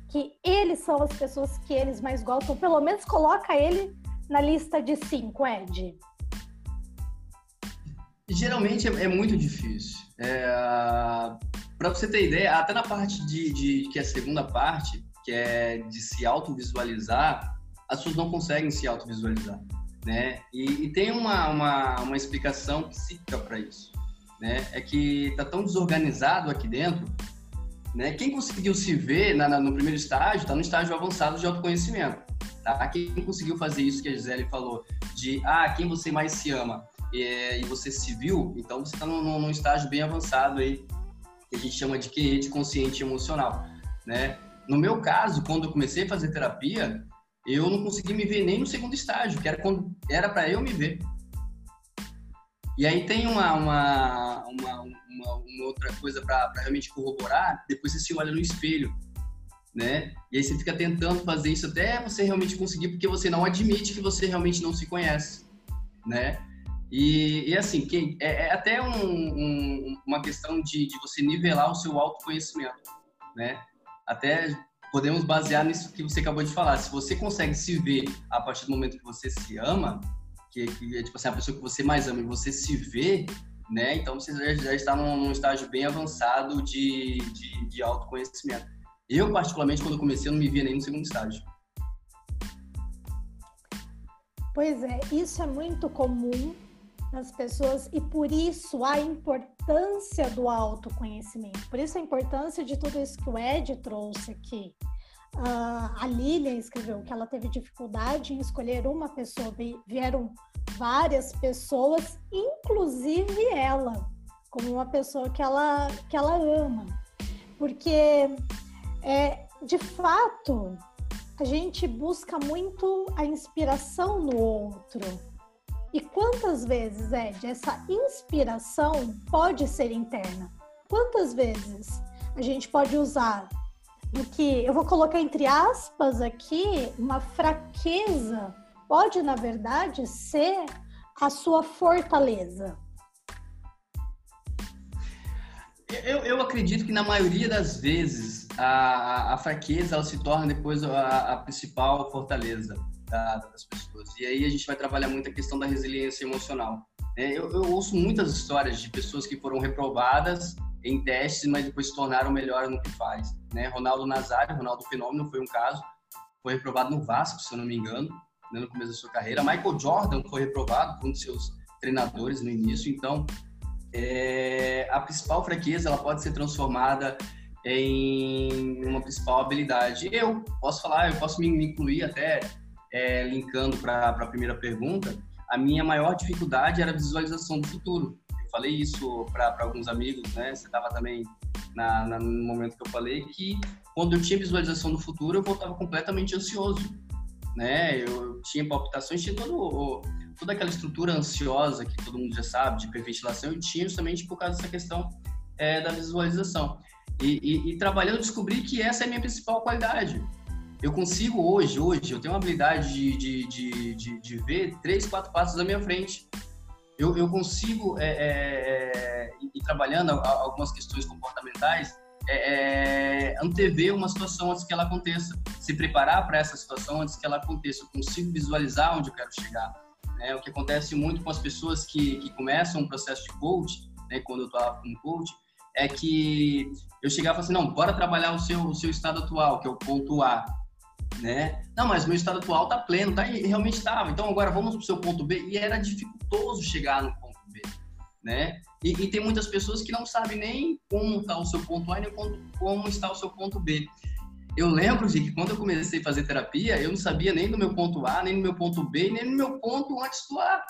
que eles são as pessoas que eles mais gostam? Pelo menos coloca ele na lista de cinco, Ed. Geralmente é, é muito difícil. É, para você ter ideia, até na parte de, de, que é a segunda parte, que é de se autovisualizar, as pessoas não conseguem se autovisualizar, né? E, e tem uma, uma, uma explicação psíquica para isso, né? É que tá tão desorganizado aqui dentro, né? Quem conseguiu se ver na, na, no primeiro estágio, está no estágio avançado de autoconhecimento, tá? Quem conseguiu fazer isso que a Gisele falou, de, ah, quem você mais se ama, e, e você se viu, então você está num, num estágio bem avançado aí, que a gente chama de QE, de consciente emocional, né? No meu caso, quando eu comecei a fazer terapia, eu não consegui me ver nem no segundo estágio, que era era para eu me ver. E aí tem uma, uma, uma, uma, uma outra coisa para realmente corroborar, depois você se olha no espelho, né? E aí você fica tentando fazer isso até você realmente conseguir, porque você não admite que você realmente não se conhece, né? E, e assim, que é, é até um, um, uma questão de, de você nivelar o seu autoconhecimento, né? Até podemos basear nisso que você acabou de falar. Se você consegue se ver a partir do momento que você se ama, que, que é tipo assim, a pessoa que você mais ama e você se vê, né? Então você já, já está num, num, estágio bem avançado de, de, de, autoconhecimento. Eu, particularmente, quando comecei, eu não me via nem no segundo estágio. Pois é, isso é muito comum nas pessoas e por isso a importância do autoconhecimento, por isso a importância de tudo isso que o Ed trouxe aqui. Uh, a Lilian escreveu que ela teve dificuldade em escolher uma pessoa, vieram várias pessoas, inclusive ela, como uma pessoa que ela, que ela ama. Porque, é, de fato, a gente busca muito a inspiração no outro, e quantas vezes, Ed, essa inspiração pode ser interna? Quantas vezes a gente pode usar do que eu vou colocar entre aspas aqui, uma fraqueza pode, na verdade, ser a sua fortaleza? Eu, eu acredito que na maioria das vezes a, a fraqueza ela se torna depois a, a principal fortaleza da, das pessoas. E aí a gente vai trabalhar muito a questão da resiliência emocional. É, eu, eu, ouço muitas histórias de pessoas que foram reprovadas em testes, mas depois se tornaram melhores no que faz. Né? Ronaldo Nazário, Ronaldo Fenômeno foi um caso, foi reprovado no Vasco, se eu não me engano, né, no começo da sua carreira. Michael Jordan foi reprovado por um dos seus treinadores no início. Então, é, a principal fraqueza ela pode ser transformada em uma principal habilidade. Eu posso falar, eu posso me incluir até é, linkando para a primeira pergunta, a minha maior dificuldade era a visualização do futuro. Eu falei isso para alguns amigos, né? Você estava também na, na, no momento que eu falei que quando eu tinha visualização do futuro, eu voltava completamente ansioso, né? Eu tinha palpitações, tinha todo, toda aquela estrutura ansiosa que todo mundo já sabe, de hiperventilação, eu tinha justamente por causa dessa questão é, da visualização. E, e, e trabalhando, descobri que essa é a minha principal qualidade eu consigo hoje, hoje, eu tenho uma habilidade de, de, de, de, de ver três, quatro passos à minha frente. Eu, eu consigo, é, é, é, ir trabalhando algumas questões comportamentais, é, é, antever uma situação antes que ela aconteça, se preparar para essa situação antes que ela aconteça. Eu consigo visualizar onde eu quero chegar. Né? O que acontece muito com as pessoas que, que começam um processo de coach, né, quando eu estou com coach, é que eu chegava e assim, não, bora trabalhar o seu, o seu estado atual, que é o ponto A, né? Não, mas meu estado atual tá pleno, tá? E realmente estava. Então agora vamos pro seu ponto B. E era dificultoso chegar no ponto B, né? E, e tem muitas pessoas que não sabem nem como está o seu ponto A nem como, como está o seu ponto B. Eu lembro de que quando eu comecei a fazer terapia, eu não sabia nem do meu ponto A, nem do meu ponto B, nem do meu ponto antes do A.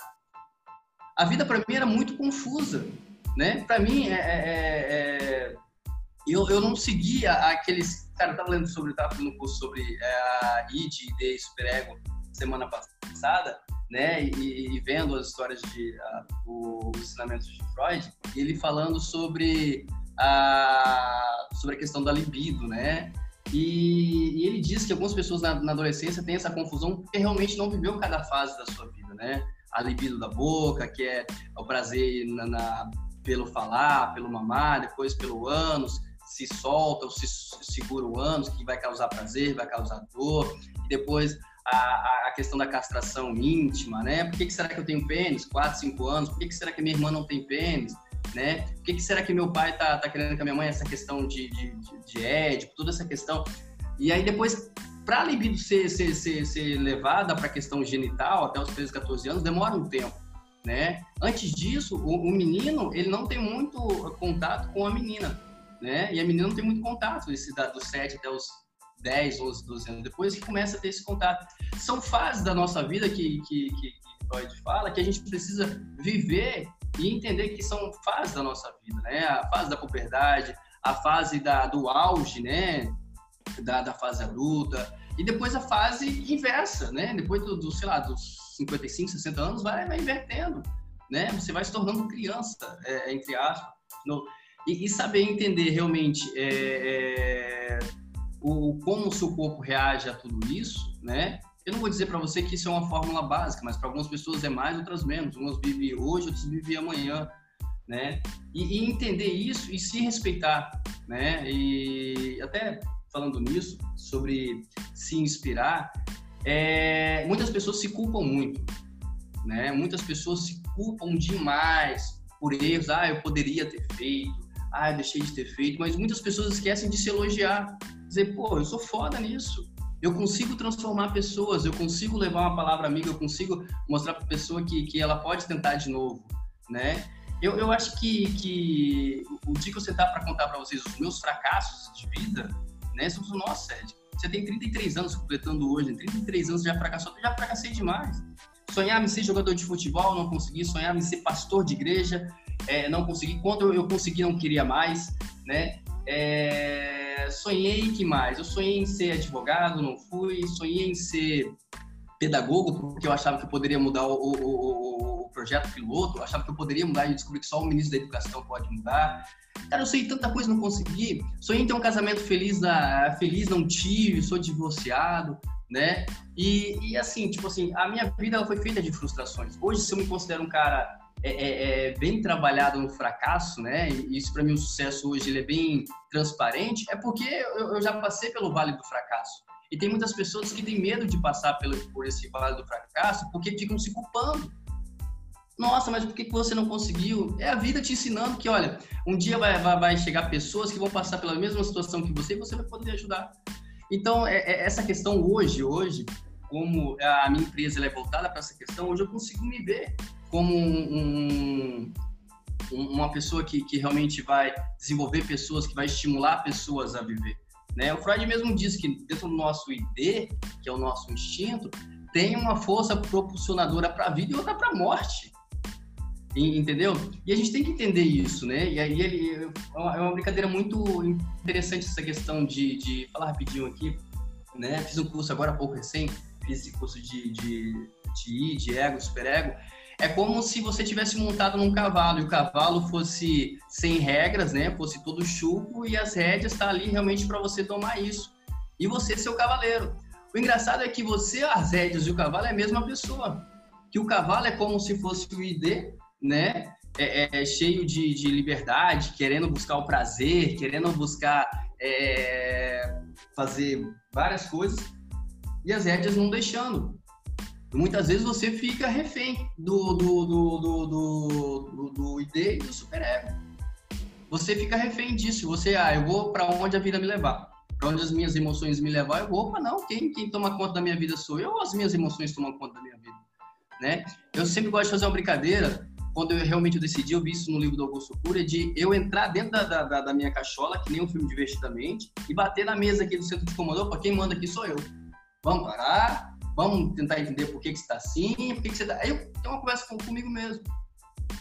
A vida para mim era muito confusa, né? Para mim, é, é, é, é, eu, eu não seguia aqueles... Cara, eu tava lendo sobre, tava fazendo um curso sobre é, id, ID, superego, semana passada, né, e, e, vendo as histórias de uh, os ensinamentos de Freud, ele falando sobre a sobre a questão da libido, né? E, e ele diz que algumas pessoas na, na, adolescência têm essa confusão porque realmente não viveu cada fase da sua vida, né? A libido da boca, que é o prazer na, na pelo falar, pelo mamar, depois pelo ânus, se solta ou se segura o ânus, que vai causar prazer, vai causar dor, e depois a, a, questão da castração íntima, né? Por que, que será que eu tenho pênis? 4, 5 anos. Por que, que será que minha irmã não tem pênis? Né? Por que, que será que meu pai tá, tá querendo com a minha mãe essa questão de, de, de, de édipo, toda essa questão. E aí depois, para a libido ser, ser, ser, ser levada para a questão genital, até os 13, 14 anos, demora um tempo. Né? Antes disso, o, o, menino ele não tem muito contato com a menina, né? E a menina não tem muito contato, esse da, dos 7 até os 10, 11, 12 anos depois que começa a ter esse contato. São fases da nossa vida que, que, que, que Freud fala que a gente precisa viver e entender que são fases da nossa vida, né? A fase da puberdade, a fase da, do auge, né? Da, da fase adulta e depois a fase inversa, né? Depois do, do sei lá, dos 55, 60 anos, vai, vai invertendo, né? Você vai se tornando criança, é, entre aspas. E, e, saber entender realmente é, é, o como o seu corpo reage a tudo isso, né? Eu não vou dizer para você que isso é uma fórmula básica, mas para algumas pessoas é mais, outras menos. Umas vivem hoje, outras vivem amanhã, né? E, e, entender isso e se respeitar, né? E até falando nisso, sobre se inspirar, é, muitas pessoas se culpam muito, né? Muitas pessoas se culpam demais por erros. Ah, eu poderia ter feito. Ah, deixei de ter feito. Mas muitas pessoas esquecem de se elogiar dizer, pô, eu sou foda nisso. Eu consigo transformar pessoas, eu consigo levar uma palavra amiga, eu consigo mostrar para a pessoa que, que ela pode tentar de novo, né? Eu, eu acho que, que o dia que eu sentar para contar para vocês os meus fracassos de vida, né? Você fala, nossa, Ed, você tem 33 anos completando hoje, 33 anos já fracassou, já fracassei demais. Sonhava em ser jogador de futebol, não consegui. Sonhava em ser pastor de igreja, é, não consegui. Quando eu, consegui, não queria mais, né? É sonhei que mais? Eu sonhei em ser advogado, não fui. Sonhei em ser pedagogo, porque eu achava que eu poderia mudar o, o, o, o projeto piloto. Eu achava que eu poderia mudar e descobri que só o ministro da Educação pode mudar. Cara, eu sei tanta coisa não consegui. Sonhei em ter um casamento feliz, na, feliz não tive, sou divorciado, né? E, e assim, tipo assim, a minha vida foi feita de frustrações. Hoje, se eu me considero um cara é, é, é, bem trabalhado no fracasso, né? E isso para mim o sucesso hoje ele é bem transparente, é porque eu, eu, já passei pelo vale do fracasso. E tem muitas pessoas que têm medo de passar pelo, por esse vale do fracasso porque ficam se culpando. Nossa, mas por que você não conseguiu? É a vida te ensinando que, olha, um dia vai, vai, vai chegar pessoas que vão passar pela mesma situação que você e você vai poder ajudar. Então, é, é essa questão hoje, hoje, como a minha empresa é voltada para essa questão, hoje eu consigo me ver como um, um, uma pessoa que, que realmente vai desenvolver pessoas, que vai estimular pessoas a viver. Né? O Freud mesmo diz que dentro do nosso ID, que é o nosso instinto, tem uma força propulsionadora para a vida e outra para a morte. Entendeu? E a gente tem que entender isso, né? E aí ele é uma brincadeira muito interessante essa questão de, de falar rapidinho aqui, né? Fiz um curso agora há pouco recém, fiz esse curso de, de, de I, de ego, superego, é como se você tivesse montado num cavalo e o cavalo fosse sem regras, né? Fosse todo chuco e as rédeas tá ali realmente para você tomar isso. E você ser o cavaleiro. O engraçado é que você, as rédeas e o cavalo é a mesma pessoa. Que o cavalo é como se fosse o ID, né? É, é, é cheio de, de, liberdade, querendo buscar o prazer, querendo buscar é, fazer várias coisas, e as rédeas não deixando muitas vezes você fica refém do, do, do, do, do, do ID e do superego. você fica refém disso. Você, ah, eu vou para onde a vida me levar. Para onde as minhas emoções me levar, eu vou. Opa, não, quem, quem toma conta da minha vida sou eu ou as minhas emoções tomam conta da minha vida? Né? Eu sempre gosto de fazer uma brincadeira. Quando eu realmente decidi, eu vi isso no livro do Augusto Cury, de eu entrar dentro da, da, da minha cachola, que nem um filme Divertidamente, e bater na mesa aqui do centro de comando. Opa, quem manda aqui sou eu. Vamos parar, vamos tentar entender por que, que você está assim, por que, que você está... Aí eu tenho uma conversa com, comigo mesmo,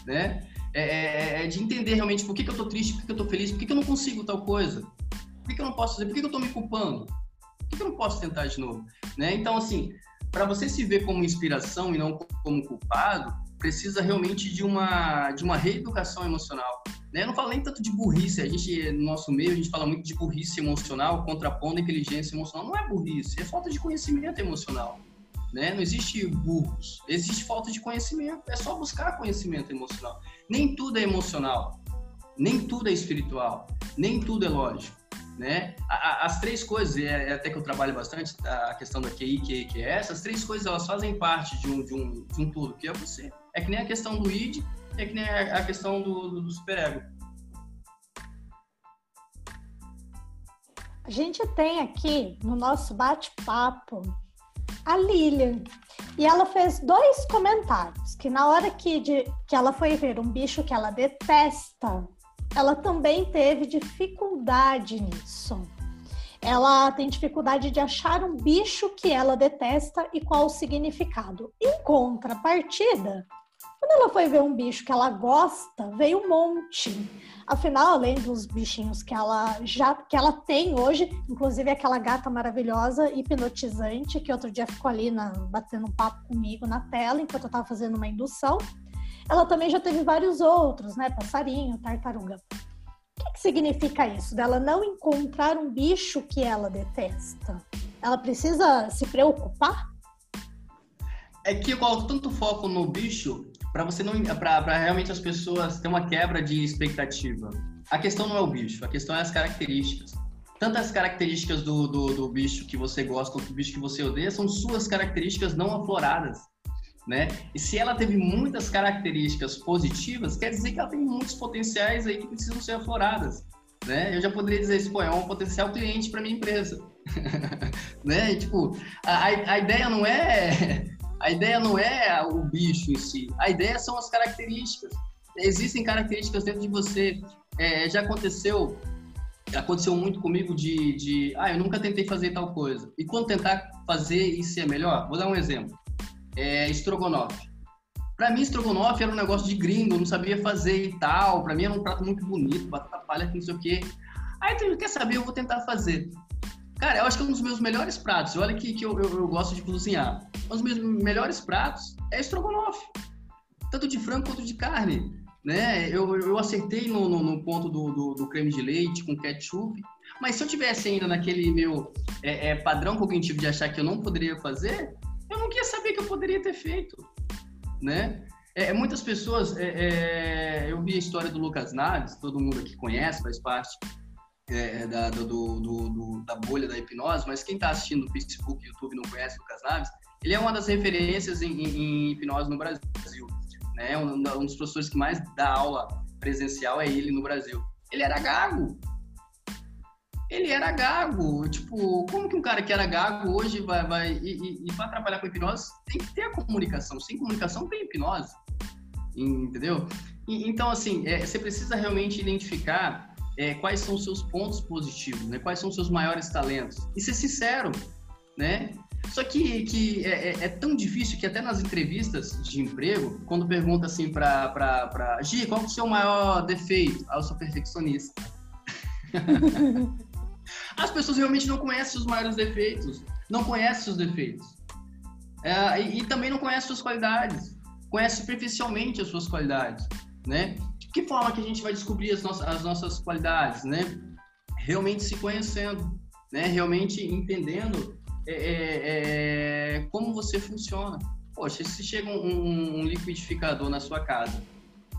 né? É, é, é, de entender realmente por que, que eu estou triste, por que, que eu estou feliz, por que, que eu não consigo tal coisa, por que, que eu não posso fazer, por que, que eu estou me culpando, por que, que eu não posso tentar de novo, né? Então, assim, para você se ver como inspiração e não como culpado, precisa realmente de uma, de uma reeducação emocional. Né? Eu não falo nem tanto de burrice, a gente, no nosso meio, a gente fala muito de burrice emocional, contrapondo inteligência emocional. Não é burrice, é falta de conhecimento emocional. Né? Não existe burros, existe falta de conhecimento. É só buscar conhecimento emocional. Nem tudo é emocional, nem tudo é espiritual, nem tudo é lógico. Né? As três coisas, é, é até que eu trabalho bastante, a questão da QI, QI, QS, essas três coisas elas fazem parte de um, de um, de um todo, que é você. É que nem a questão do id, é que nem a questão do, do, do superego. A gente tem aqui no nosso bate-papo a Lilian. E ela fez dois comentários, que na hora que, de, que ela foi ver um bicho que ela detesta, ela também teve dificuldade nisso. Ela tem dificuldade de achar um bicho que ela detesta e qual o significado. Em contrapartida, quando ela foi ver um bicho que ela gosta, veio um monte. Afinal, além dos bichinhos que ela já que ela tem hoje, inclusive aquela gata maravilhosa, hipnotizante, que outro dia ficou ali na, batendo um papo comigo na tela enquanto eu estava fazendo uma indução. Ela também já teve vários outros, né? Passarinho, tartaruga. O que, que significa isso? Dela não encontrar um bicho que ela detesta? Ela precisa se preocupar? É que eu coloco tanto foco no bicho para você não para realmente as pessoas ter uma quebra de expectativa. A questão não é o bicho, a questão é as características. Tanto as características do, do, do bicho que você gosta quanto do bicho que você odeia são suas características não afloradas. Né? E se ela teve muitas características positivas, quer dizer que ela tem muitos potenciais aí que precisam ser afloradas, né? Eu já poderia dizer isso, pô, é um potencial cliente para minha empresa, [LAUGHS] né? Tipo, a, a ideia não é a ideia não é o bicho em si, a ideia são as características. Existem características dentro de você. É, já aconteceu, aconteceu muito comigo de, de, ah, eu nunca tentei fazer tal coisa. E quando tentar fazer isso é melhor, vou dar um exemplo. É, estrogonofe. Para mim, estrogonofe era um negócio de gringo, eu não sabia fazer e tal. Para mim era um prato muito bonito, batata palha, não sei o quê. Aí, quer saber, eu vou tentar fazer. Cara, eu acho que é um dos meus melhores pratos. Olha que, que eu, eu, eu gosto de cozinhar. Um dos meus melhores pratos é estrogonofe. Tanto de frango quanto de carne. Né? Eu, eu acertei no, no, no ponto do, do, do, creme de leite com ketchup. Mas se eu tivesse ainda naquele meu é, é, padrão cognitivo de achar que eu não poderia fazer, eu não queria saber que eu poderia ter feito. Né? É, é muitas pessoas. É, é, eu vi a história do Lucas Naves, todo mundo aqui conhece, faz parte é, é, da, do, do, do, da bolha da hipnose, mas quem está assistindo no Facebook YouTube não conhece Lucas Naves, ele é uma das referências em, em, em hipnose no Brasil. Né? Um, um, dos professores que mais dá aula presencial é ele no Brasil. Ele era gago. Ele era gago. Tipo, como que um cara que era gago hoje vai, vai e, e, e para trabalhar com hipnose tem que ter a comunicação. Sem comunicação não tem hipnose. Entendeu? E, então, assim, é, você precisa realmente identificar é, quais são os seus pontos positivos, né? Quais são os seus maiores talentos? E ser sincero, né? Só que, que é, é, é tão difícil que até nas entrevistas de emprego, quando pergunta assim para para Gi, qual é o seu maior defeito? Ah, eu sou perfeccionista. [LAUGHS] As pessoas realmente não conhecem os maiores defeitos, não conhecem os defeitos. É, e, e, também não conhecem suas qualidades, conhece superficialmente as suas qualidades, né? Que forma que a gente vai descobrir as nossas, as nossas qualidades, né? Realmente se conhecendo, né? Realmente entendendo é, é, é como você funciona. Poxa, se chega um, um liquidificador na sua casa,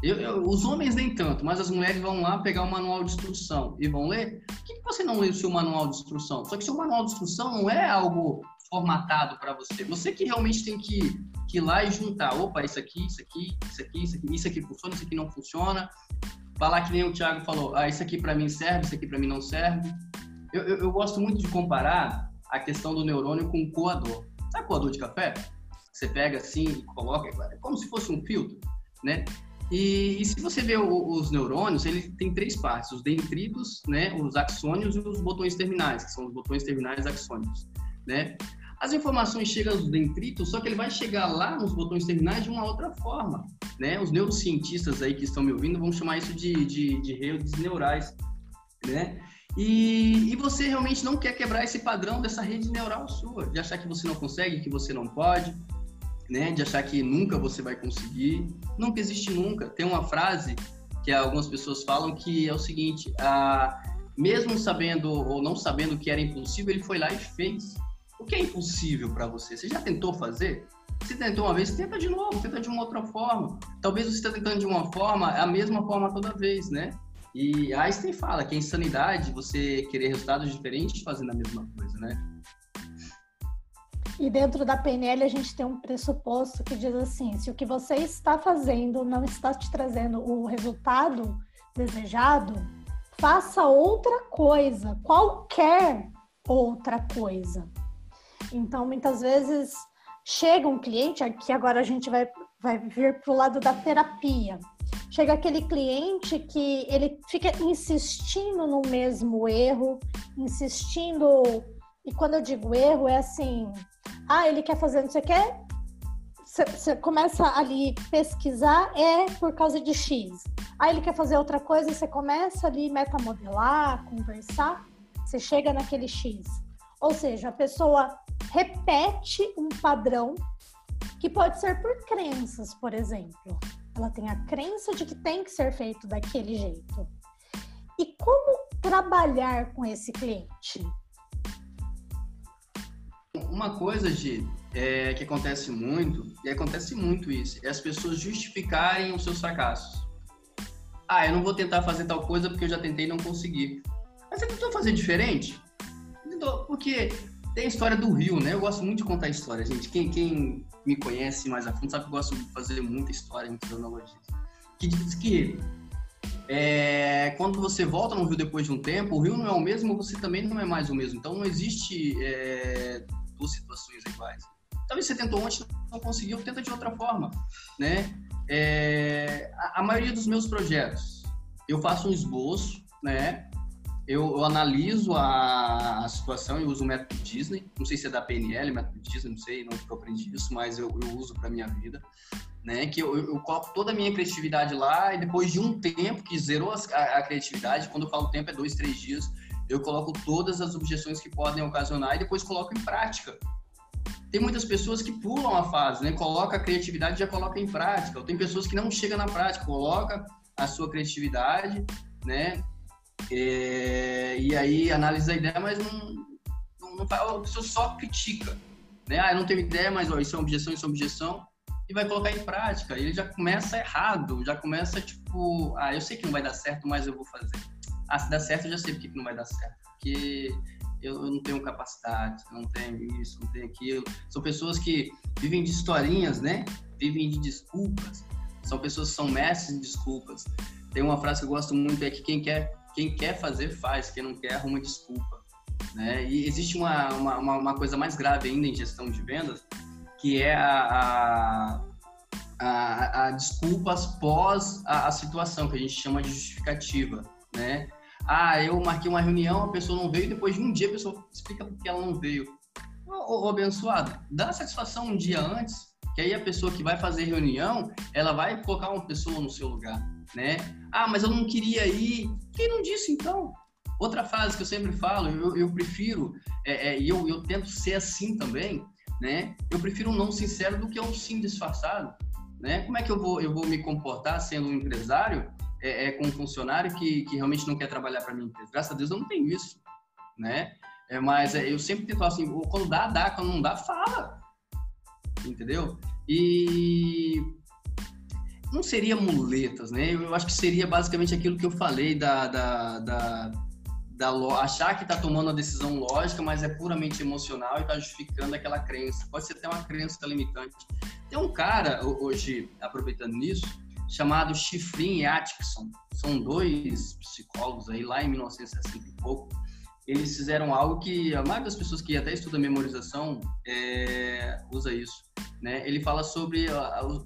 eu, eu, os homens nem tanto, mas as mulheres vão lá pegar o manual de instrução e vão ler. Por que, que você não lê o seu manual de instrução? Só que seu manual de instrução não é algo formatado para você. Você que realmente tem que que ir lá e juntar, opa, isso aqui, isso aqui, isso aqui, isso aqui, isso aqui funciona, isso aqui não funciona. falar que nem o Thiago falou, ah, isso aqui para mim serve, isso aqui para mim não serve. Eu, eu, eu, gosto muito de comparar a questão do neurônio com o coador. Sabe coador de café? Você pega assim e coloca, é como se fosse um filtro, né? E, e, se você vê os neurônios, ele tem três partes: os dendritos, né, os axônios e os botões terminais, que são os botões terminais axônicos, né? As informações chegam nos dendritos, só que ele vai chegar lá nos botões terminais de uma outra forma, né? Os neurocientistas aí que estão me ouvindo vão chamar isso de, de, de redes neurais, né? E, e, você realmente não quer quebrar esse padrão dessa rede neural sua, de achar que você não consegue, que você não pode, né? De achar que nunca você vai conseguir. Nunca existe nunca. Tem uma frase que algumas pessoas falam que é o seguinte: a, mesmo sabendo ou não sabendo que era impossível, ele foi lá e fez. O que é impossível para você? Você já tentou fazer? Se tentou uma vez, tenta de novo, tenta de uma outra forma. Talvez você está tentando de uma forma, a mesma forma toda vez, né? E Einstein fala que é insanidade você querer resultados diferentes fazendo a mesma coisa, né? E dentro da PNL a gente tem um pressuposto que diz assim: se o que você está fazendo não está te trazendo o resultado desejado, faça outra coisa, qualquer outra coisa. Então, muitas vezes chega um cliente, aqui agora a gente vai, vai vir para o lado da terapia. Chega aquele cliente que ele fica insistindo no mesmo erro, insistindo. E quando eu digo erro, é assim: ah, ele quer fazer não sei o que, você começa ali pesquisar, é por causa de X. Aí ele quer fazer outra coisa, você começa ali metamodelar, conversar, você chega naquele X. Ou seja, a pessoa repete um padrão que pode ser por crenças, por exemplo. Ela tem a crença de que tem que ser feito daquele jeito. E como trabalhar com esse cliente? Uma coisa, é, que acontece muito, e acontece muito isso, é as pessoas justificarem os seus fracassos. Ah, eu não vou tentar fazer tal coisa porque eu já tentei e não consegui. Mas você tentou fazer diferente? Porque tem a história do rio, né? Eu gosto muito de contar história, gente. Quem, quem me conhece mais a fundo sabe que eu gosto de fazer muita história, muitas analogias. Que diz que é, quando você volta no rio depois de um tempo, o rio não é o mesmo, você também não é mais o mesmo. Então não existe é, duas situações iguais. Talvez você tentou ontem, não conseguiu, tenta de outra forma, né? É, a, a maioria dos meus projetos, eu faço um esboço, né? Eu, eu analiso a, a, situação e uso o método Disney. Não sei se é da PNL, método Disney, não sei, não eu aprendi isso, mas eu, eu uso para minha vida. Né, que eu, eu, coloco toda a minha criatividade lá e depois de um tempo que zerou a, a, criatividade, quando eu falo tempo é dois, três dias, eu coloco todas as objeções que podem ocasionar e depois coloco em prática. Tem muitas pessoas que pulam a fase, né? Coloca a criatividade e já coloca em prática. Ou tem pessoas que não chegam na prática, coloca a sua criatividade, né? É, e aí analisa a ideia, mas não, não, não faz, a pessoa só critica. Né? Ah, eu não tenho ideia, mas ó, isso é objeção, isso é objeção, e vai colocar em prática. E ele já começa errado, já começa tipo, ah, eu sei que não vai dar certo, mas eu vou fazer. Ah, se dá certo, eu já sei porque que não vai dar certo. Porque eu, eu não tenho capacidade, não tenho isso, não tenho aquilo. São pessoas que vivem de historinhas, né? Vivem de desculpas. São pessoas que são mestres de desculpas. Tem uma frase que eu gosto muito, é que quem quer quem quer fazer, faz. Quem não quer, arruma desculpa. Né? E existe uma, uma, uma coisa mais grave ainda em gestão de vendas, que é a, a, a, a desculpas pós a, a, situação, que a gente chama de justificativa, né? Ah, eu marquei uma reunião, a pessoa não veio, depois de um dia a pessoa explica por que ela não veio. Ô, ô, abençoado, dá satisfação um dia antes, que aí a pessoa que vai fazer reunião, ela vai colocar uma pessoa no seu lugar né? Ah, mas eu não queria ir. Quem não disse então? Outra frase que eu sempre falo, eu, eu prefiro, é, é, e eu, eu tento ser assim também, né? Eu prefiro um não sincero do que um sim disfarçado, né? Como é que eu vou, eu vou me comportar sendo um empresário é, é com um funcionário que, que realmente não quer trabalhar para empresa? Graças a Deus eu não tenho isso, né? É, mas é, eu sempre tento assim, quando dá, dá, quando não dá, fala, entendeu? E não seria muletas, né? Eu acho que seria basicamente aquilo que eu falei da, da, da, da achar que está tomando a decisão lógica, mas é puramente emocional e está justificando aquela crença. Pode ser até uma crença limitante. Tem um cara hoje, aproveitando nisso, chamado Chifrin e Atkinson. São dois psicólogos aí lá em 1960 e pouco. Eles fizeram algo que a maioria das pessoas que até estuda memorização é, usa isso. Né? Ele fala sobre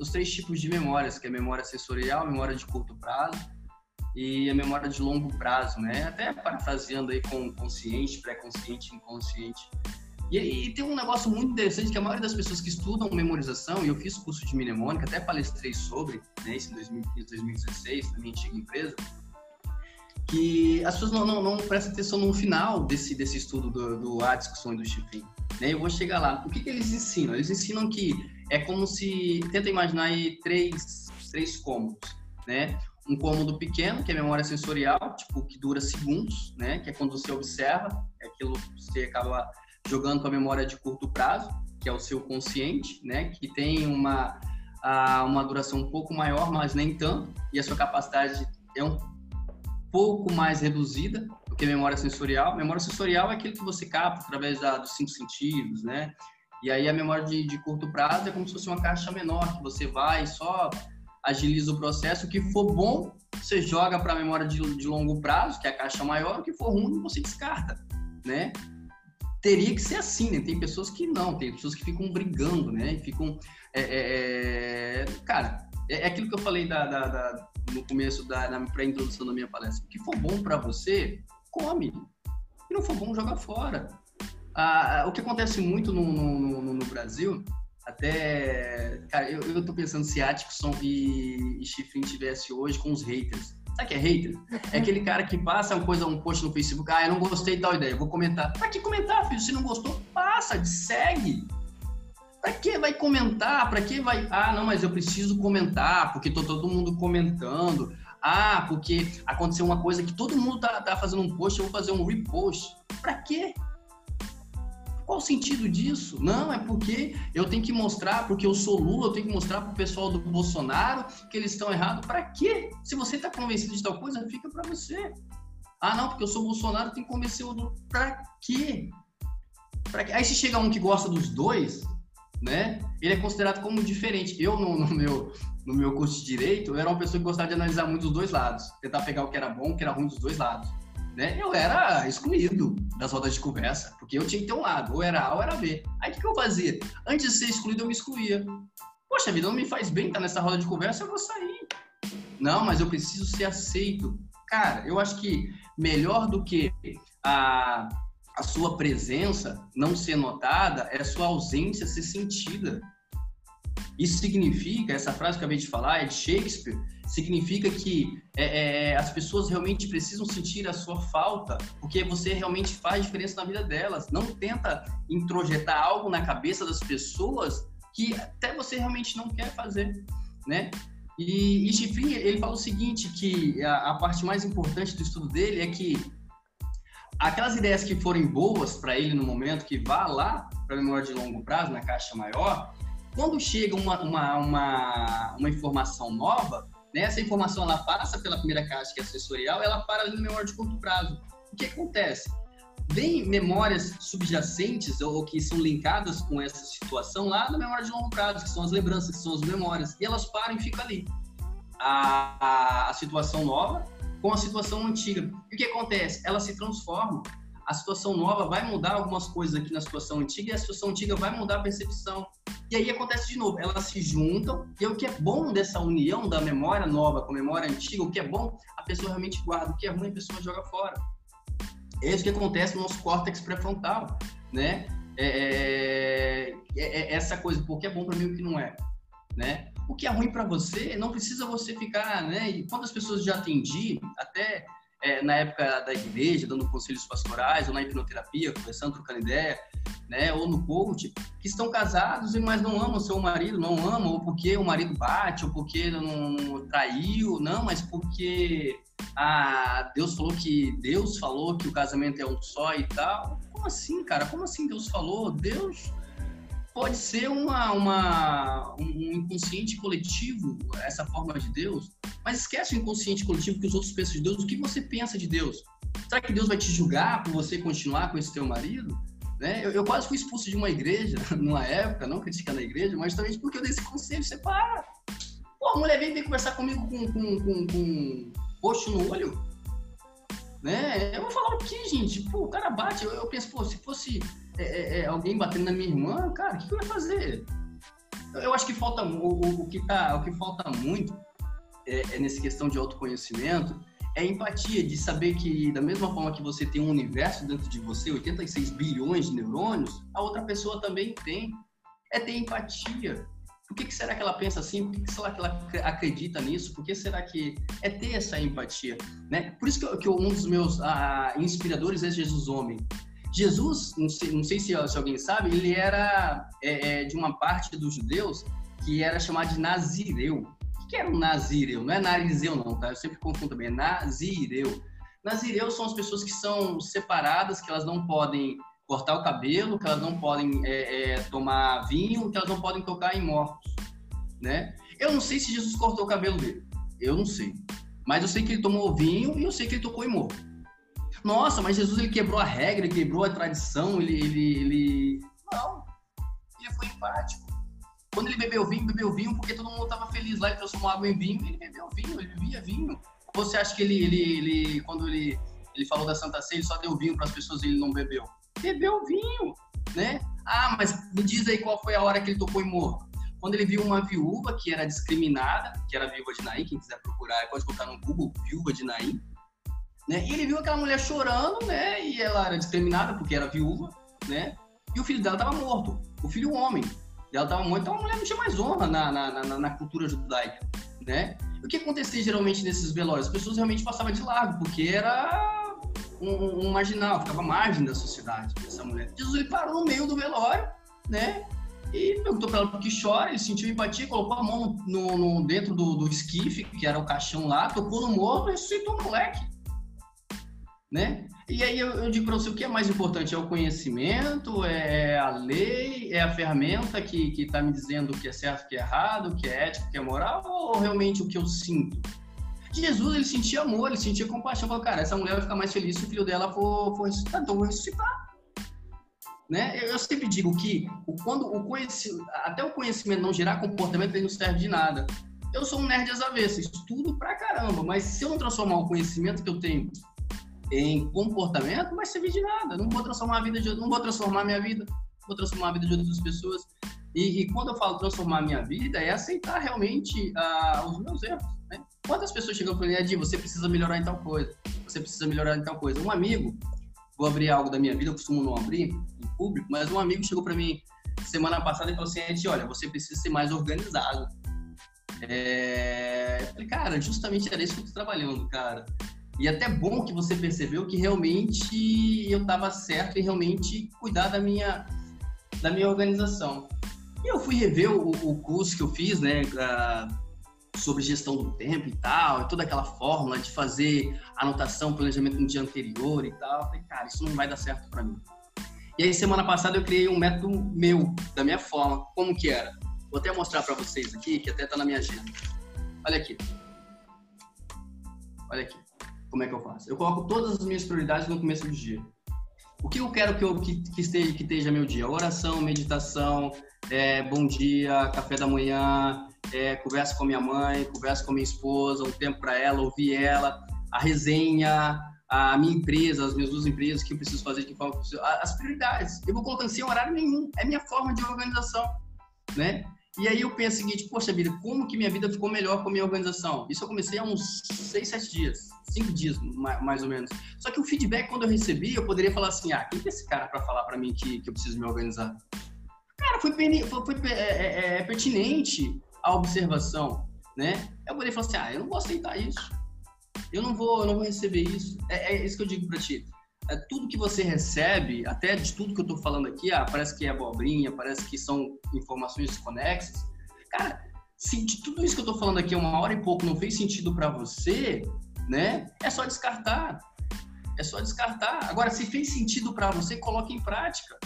os três tipos de memórias, que é a memória sensorial, a memória de curto prazo e a memória de longo prazo, né? Até parafraseando aí com consciente, pré-consciente, inconsciente. E, e, tem um negócio muito interessante que a maioria das pessoas que estudam memorização, e eu fiz curso de mnemônica, até palestrei sobre, né, isso em 2015, 2016, na minha antiga empresa, que as pessoas não, não, não prestam atenção no final desse, desse estudo do, do Atkinson e do Chifrin. Né? Eu vou chegar lá. O que, que eles ensinam? Eles ensinam que é como se... Tenta imaginar aí três, três cômodos, né? um cômodo pequeno, que é memória sensorial, tipo, que dura segundos, né? Que é quando você observa, é aquilo que você acaba jogando com a memória de curto prazo, que é o seu consciente, né? Que tem uma, a, uma duração um pouco maior, mas nem tanto, e a sua capacidade é um pouco mais reduzida do que memória sensorial. Memória sensorial é aquilo que você capta através da, dos cinco sentidos, né? E aí a memória de, de curto prazo é como se fosse uma caixa menor, que você vai só agiliza o processo. O que for bom, você joga para a memória de, de, longo prazo, que é a caixa maior. O que for ruim, você descarta, né? Teria que ser assim, né? Tem pessoas que não, tem pessoas que ficam brigando, né? E ficam... É, é, é cara, é, é, aquilo que eu falei da, da, da no começo, da, pré-introdução da minha palestra. O que for bom para você, come. Que não for bom, joga fora. Ah, o que acontece muito no, no, no, no Brasil até, cara, eu, eu tô pensando se Atkinson e, e Chifrin tivesse hoje com os haters. Sabe que é hater? É aquele cara que passa uma coisa, um post no Facebook, ah, eu não gostei tal ideia, vou comentar. Pra que comentar, filho? Se não gostou, passa, segue. Pra que vai comentar? Pra que vai. Ah, não, mas eu preciso comentar, porque tô todo mundo comentando. Ah, porque aconteceu uma coisa que todo mundo tá, tá fazendo um post, eu vou fazer um repost. Pra quê? Qual o sentido disso? Não, é porque eu tenho que mostrar, porque eu sou Lula, eu tenho que mostrar pro pessoal do Bolsonaro que eles estão errados. Para quê? Se você está convencido de tal coisa, fica para você. Ah, não, porque eu sou Bolsonaro, tem que convencer o Lula. Para quê? Pra quê? Aí se chega um que gosta dos dois, né? Ele é considerado como diferente. Eu, no, no, meu, no meu curso de Direito, eu era uma pessoa que gostava de analisar muito os dois lados. Tentar pegar o que era bom, o que era ruim dos dois lados né, eu era excluído das rodas de conversa, porque eu tinha que ter um lado, ou era A ou era B. Aí o que, que eu fazia? Antes de ser excluído, eu me excluía. Poxa vida, não me faz bem estar nessa roda de conversa, eu vou sair. Não, mas eu preciso ser aceito. Cara, eu acho que melhor do que a, a sua presença não ser notada é a sua ausência ser sentida. Isso significa, essa frase que eu acabei de falar é de Shakespeare, significa que é, é, as pessoas realmente precisam sentir a sua falta, porque você realmente faz diferença na vida delas. Não tenta introjetar algo na cabeça das pessoas que até você realmente não quer fazer, né? E, e Chifrin, ele fala o seguinte, que a, a parte mais importante do estudo dele é que aquelas ideias que forem boas para ele no momento, que vá lá para a memória de longo prazo, na caixa maior, quando chega uma, uma, uma, uma informação nova, né, essa informação ela passa pela primeira caixa, que é sensorial, ela para ali no memória de curto prazo. O que acontece? Vem memórias subjacentes ou que são linkadas com essa situação lá na memória de longo prazo, que são as lembranças, que são as memórias, e elas param e ficam ali. A, a, a situação nova com a situação antiga. E o que acontece? Elas se transformam a situação nova vai mudar algumas coisas aqui na situação antiga e a situação antiga vai mudar a percepção. E aí acontece de novo, elas se juntam e o que é bom dessa união da memória nova com a memória antiga, o que é bom, a pessoa realmente guarda, o que é ruim, a pessoa joga fora. É isso que acontece no nosso córtex pré-frontal, né? É, é, é, é essa coisa, o que é bom para mim o que não é, né? O que é ruim para você, não precisa você ficar, né? E quantas pessoas já atendi, até é, na época da igreja, dando conselhos pastorais, ou na hipnoterapia, conversando, trocando ideia, né, ou no coach, que estão casados, mas não amam seu marido, não amam, ou porque o marido bate, ou porque não traiu, não, mas porque ah, Deus falou que Deus falou que o casamento é um só e tal. Como assim, cara? Como assim Deus falou? Deus pode ser uma, uma, um inconsciente coletivo, essa forma de Deus, mas esquece o inconsciente coletivo que os outros pensam de Deus. O que você pensa de Deus? Será que Deus vai te julgar por você continuar com esse teu marido? Né? Eu, eu quase fui expulso de uma igreja [LAUGHS] numa época, não criticando a igreja, mas também porque eu dei esse conselho, separa. Pô, a mulher vem, vem conversar comigo com, com, com, com roxo no olho. Né? Eu vou falar o quê, gente? Pô, o cara bate. Eu, eu penso, pô, se fosse é, é, é alguém batendo na minha irmã, cara, o que, ia fazer? Eu acho que falta o, o que tá, o que falta muito é, é nessa questão de autoconhecimento é empatia, de saber que da mesma forma que você tem um universo dentro de você, 86 bilhões de neurônios, a outra pessoa também tem. É ter empatia. Por que, que será que ela pensa assim? Por que, que será que ela acredita nisso? Por que será que é ter essa empatia? Né? Por isso que, eu, que um dos meus ah, inspiradores é Jesus Homem. Jesus, não sei, não sei se, se, alguém sabe, ele era é, é, de uma parte dos judeus que era chamado de Nazireu. O que era um Nazireu? Não é Narizeu, não, tá? Eu sempre confundo também. É Nazireu. Nazireus são as pessoas que são separadas, que elas não podem cortar o cabelo, que elas não podem é, é, tomar vinho, que elas não podem tocar em mortos, né? Eu não sei se Jesus cortou o cabelo dele. Eu não sei. Mas eu sei que ele tomou vinho e eu sei que ele tocou em morto. Nossa, mas Jesus ele quebrou a regra, ele quebrou a tradição, ele, ele, ele... Não. Ele foi empático. Quando ele bebeu vinho, bebeu vinho porque todo mundo estava feliz lá, ele transformou água em vinho, ele bebeu vinho, ele bebia vinho. Você acha que ele, ele, ele quando ele, ele falou da Santa Ceia, ele só deu vinho para as pessoas e ele não bebeu? Bebeu vinho, né? Ah, mas me diz aí qual foi a hora que ele tocou em morro. Quando ele viu uma viúva que era discriminada, que era viúva de Naim, quem quiser procurar, pode colocar no Google, viúva de Naim, né? E ele viu aquela mulher chorando, né? E ela era discriminada porque era viúva, né? E o filho dela estava morto, o filho homem. Ela estava morto, então a mulher não tinha mais honra na, na, na, na cultura judaica, né? O que acontecia geralmente nesses velórios? As pessoas realmente passavam de largo, porque era um, um marginal, ficava à margem da sociedade, essa mulher. Jesus ele parou no meio do velório, né? E perguntou para ela por que chora, ele sentiu empatia, colocou a mão no, no dentro do, do, esquife, que era o caixão lá, tocou no morro e ressuscitou o moleque né? E aí eu, eu digo para você, o que é mais importante? É o conhecimento, é a lei, é a ferramenta que está me dizendo o que é certo, o que é errado, o que é ético, o que é moral, ou realmente o que eu sinto? Jesus, ele sentia amor, ele sentia compaixão. Falou, cara, essa mulher vai ficar mais feliz se o filho dela for, for ressuscitar, então eu vou ressuscitar. Né? Eu, eu sempre digo que o, quando o até o conhecimento não gerar comportamento, ele não serve de nada. Eu sou um nerd às avessas, estudo pra caramba, mas se eu não transformar o conhecimento que eu tenho em comportamento, vai servir de nada. Não vou transformar a vida de não vou transformar minha vida, vou transformar a vida de outras pessoas. E, e quando eu falo transformar a minha vida, é aceitar realmente uh, os meus erros. Né? Quantas pessoas chegam para mim, Edi, você precisa melhorar em tal coisa, você precisa melhorar em tal coisa. Um amigo, vou abrir algo da minha vida, eu costumo não abrir em público, mas um amigo chegou para mim semana passada e falou assim, Edi, olha, você precisa ser mais organizado. É... Eu falei, cara, justamente era isso que eu tô trabalhando, cara. E até bom que você percebeu que realmente eu estava certo em realmente cuidar da minha, da minha organização. E eu fui rever o, o curso que eu fiz, né, sobre gestão do tempo e tal, e toda aquela fórmula de fazer anotação, planejamento no dia anterior e tal. Eu falei, cara, isso não vai dar certo para mim. E aí, semana passada, eu criei um método meu, da minha forma. Como que era? Vou até mostrar para vocês aqui, que até tá na minha agenda. Olha aqui. Olha aqui como é que eu faço? Eu coloco todas as minhas prioridades no começo do dia. O que eu quero que, eu, que, que, esteja, que esteja meu dia? Oração, meditação, é, bom dia, café da manhã, é, conversa com minha mãe, conversa com minha esposa, um tempo para ela, ouvir ela, a resenha, a minha empresa, as minhas duas empresas, o que eu preciso fazer, que forma as prioridades. Eu vou colocando sem horário nenhum, é minha forma de organização, né? E aí eu penso o seguinte, poxa vida, como que minha vida ficou melhor com a minha organização? Isso eu comecei há uns seis, sete dias, cinco dias mais ou menos. Só que o feedback quando eu recebi, eu poderia falar assim, ah, quem é esse cara para falar para mim que, que eu preciso me organizar? Cara, foi, foi, foi é, é, é, é, pertinente a observação, né? Eu poderia falar assim, ah, eu não vou aceitar isso. Eu não vou, eu não vou receber isso. É, é isso que eu digo para ti é, tudo que você recebe, até de tudo que eu estou falando aqui, ah, parece que é abobrinha, parece que são informações desconexas. Cara, se de tudo isso que eu estou falando aqui uma hora e pouco não fez sentido para você, né? É só descartar. É só descartar. Agora, se fez sentido para você, coloque em prática.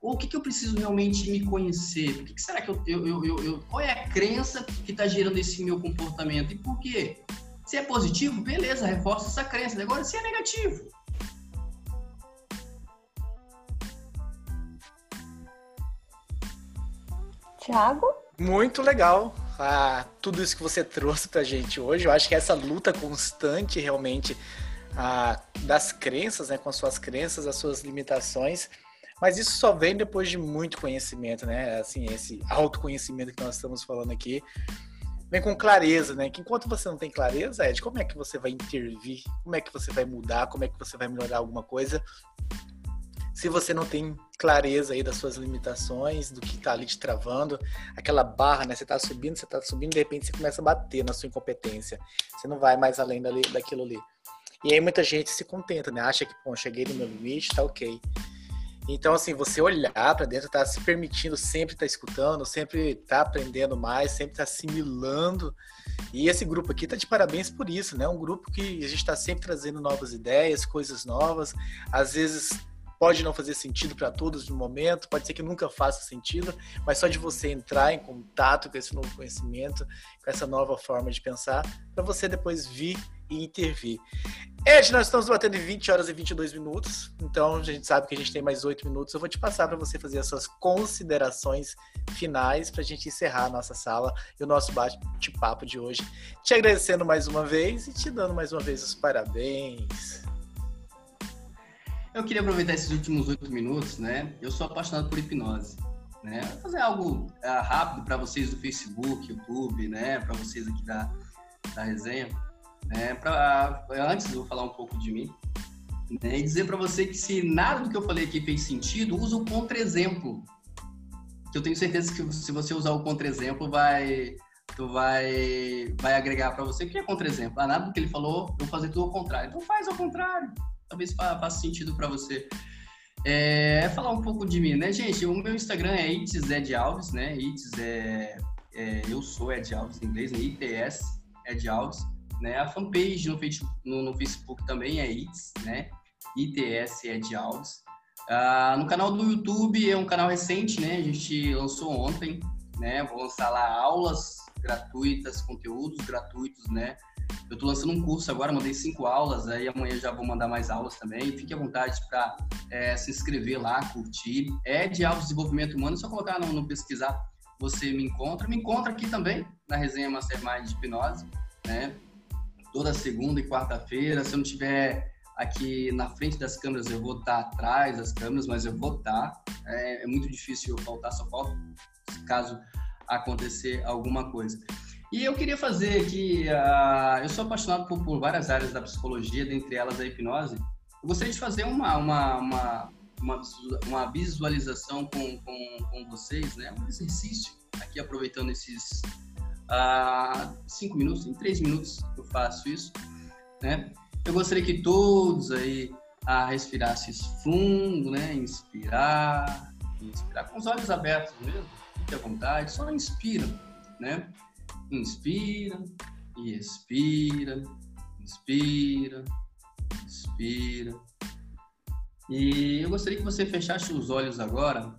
Ou o que, que eu preciso realmente me conhecer? O que, que será que eu, eu, eu, eu, Qual é a crença que está gerando esse meu comportamento? E por quê? Se é positivo, beleza, reforça essa crença. Agora, se é negativo, Tiago? Muito legal. a tudo isso que você trouxe pra gente hoje. Eu acho que essa luta constante realmente a, das crenças, né, com as suas crenças, as suas limitações, mas isso só vem depois de muito conhecimento, né? Assim, esse autoconhecimento que nós estamos falando aqui, vem com clareza, né? Que enquanto você não tem clareza, Ed, como é que você vai intervir? Como é que você vai mudar? Como é que você vai melhorar alguma coisa? Se você não tem clareza aí das suas limitações, do que está ali te travando, aquela barra, né? Você está subindo, você está subindo, de repente você começa a bater na sua incompetência. Você não vai mais além dali, daquilo ali. E aí muita gente se contenta, né? Acha que, bom, cheguei no meu limite, tá ok. Então, assim, você olhar para dentro, tá se permitindo sempre tá escutando, sempre tá aprendendo mais, sempre tá assimilando. E esse grupo aqui tá de parabéns por isso, né? Um grupo que a gente está sempre trazendo novas ideias, coisas novas. Às vezes pode não fazer sentido para todos no momento, pode ser que nunca faça sentido, mas só de você entrar em contato com esse novo conhecimento, com essa nova forma de pensar, para você depois vir e intervir. Ed, nós estamos batendo em 20 horas e 22 minutos, então a gente sabe que a gente tem mais 8 minutos. Eu vou te passar para você fazer as suas considerações finais para a gente encerrar a nossa sala e o nosso bate-papo de hoje. Te agradecendo mais uma vez e te dando mais uma vez os parabéns. Eu queria aproveitar esses últimos oito minutos, né? Eu sou apaixonado por hipnose, né? Vou fazer algo uh, rápido para vocês do Facebook, YouTube, né? Para vocês aqui da, da resenha, né? Pra, antes eu vou falar um pouco de mim, né? E dizer para você que se nada do que eu falei aqui fez sentido, usa o contra-exemplo. Que eu tenho certeza que se você usar o contra-exemplo, vai tu vai vai agregar para você. O que é contra-exemplo? Ah, nada do que ele falou, eu vou fazer tudo ao contrário. Então faz ao contrário talvez faça sentido para você. É, falar um pouco de mim, né, gente? O meu Instagram é Ites Ed Alves, né? Ites é, é, eu sou Ed Alves em inglês, né? ITS Ed Alves, né? A fanpage no Facebook, no, no Facebook também é Ites, né? ITS Ed Alves. Ah, no canal do YouTube é um canal recente, né? A gente lançou ontem, né? Vou lançar lá aulas gratuitas, conteúdos gratuitos, né? Eu estou lançando um curso agora, mandei cinco aulas, aí amanhã já vou mandar mais aulas também. Fique à vontade para é, se inscrever lá, curtir. É de autodesenvolvimento humano, é só colocar no, no, pesquisar, você me encontra. Me encontra aqui também, na resenha Mastermind de Hipnose, né? Toda segunda e quarta-feira. Se eu não tiver aqui na frente das câmeras, eu vou estar atrás das câmeras, mas eu vou estar. É, é muito difícil eu faltar, só falta caso acontecer alguma coisa. E eu queria fazer aqui, uh, eu sou apaixonado por, por, várias áreas da psicologia, dentre elas a hipnose. Eu gostaria de fazer uma, uma, uma, uma, uma visualização com, com, com, vocês, né? um exercício, aqui aproveitando esses uh, cinco minutos, em três minutos eu faço isso. Né? Eu gostaria que todos aí a respirassem fundo, né? Inspirar, inspirar com os olhos abertos mesmo, fique à vontade, só inspira, né? Inspira e expira, inspira, expira. E eu gostaria que você fechasse os olhos agora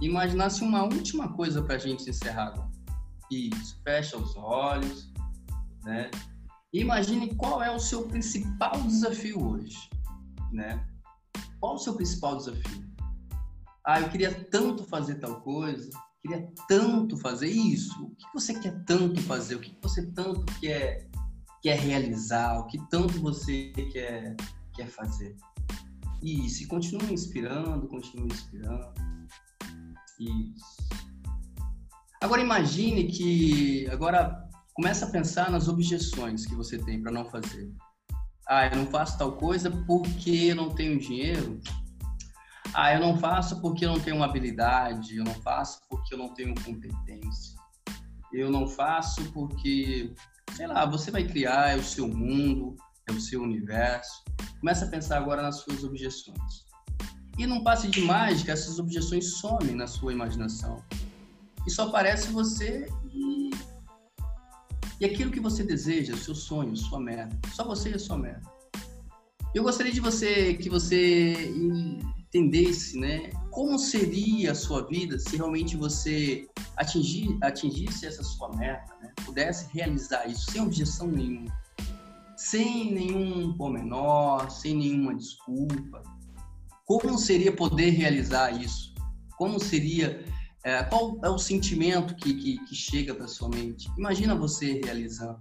e imaginasse uma última coisa para a gente encerrar. Isso, fecha os olhos, né? Imagine qual é o seu principal desafio hoje, né? Qual o seu principal desafio? Ah, eu queria tanto fazer tal coisa, queria tanto fazer isso. O que você quer tanto fazer? O que você tanto quer, quer realizar? O que tanto você quer, quer fazer? E continue inspirando, continue inspirando. Isso. Agora imagine que agora começa a pensar nas objeções que você tem para não fazer. Ah, eu não faço tal coisa porque eu não tenho dinheiro. Ah, eu não faço porque eu não tenho uma habilidade, eu não faço porque eu não tenho competência. Eu não faço porque, sei lá, você vai criar, é o seu mundo, é o seu universo. Começa a pensar agora nas suas objeções. E num passe de mágica, essas objeções somem na sua imaginação. E só aparece você e, e aquilo que você deseja, seu sonho, sua meta. Só você e a sua meta. Eu gostaria de você que você entendesse, né, como seria a sua vida se realmente você atingir, atingisse essa sua meta, né, pudesse realizar isso sem objeção nenhuma, sem nenhum pormenor, sem nenhuma desculpa. Como seria poder realizar isso? Como seria É, qual é o sentimento que, que, que chega para sua mente? Imagina você realizando.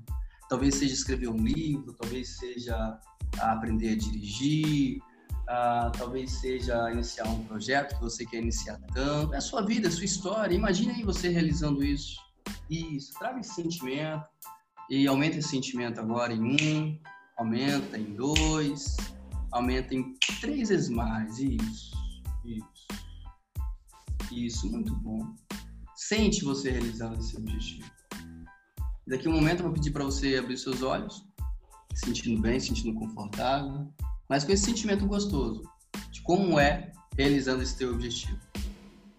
Talvez seja escrever um livro, talvez seja aprender a dirigir, uh, talvez seja iniciar um projeto que você quer iniciar tanto. É a sua vida, é a sua história. Imagine aí você realizando isso. Isso, traga esse sentimento e aumenta esse sentimento agora em um, aumenta em dois, aumenta em três vezes mais. Isso, isso. Isso, muito bom. Sente você realizando esse objetivo. Daqui a um momento eu vou pedir para você abrir seus olhos, sentindo bem, sentindo confortável, mas com esse sentimento gostoso de como é realizando esse teu objetivo.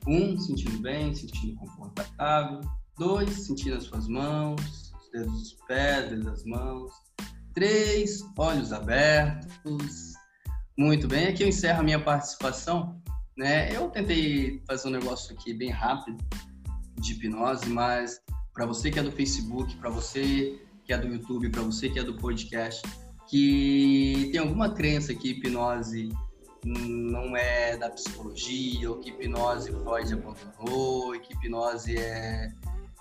Um, sentindo bem, sentindo confortável. Dois, sentindo as suas mãos, os dedos dos pés, dedos das mãos. Três, olhos abertos. Muito bem, aqui eu encerro a minha participação né? Eu tentei fazer um negócio aqui bem rápido de hipnose, mas para você que é do Facebook, para você que é do YouTube, para você que é do podcast, que tem alguma crença que hipnose não é da psicologia, ou que hipnose Freud abandonou, e que hipnose é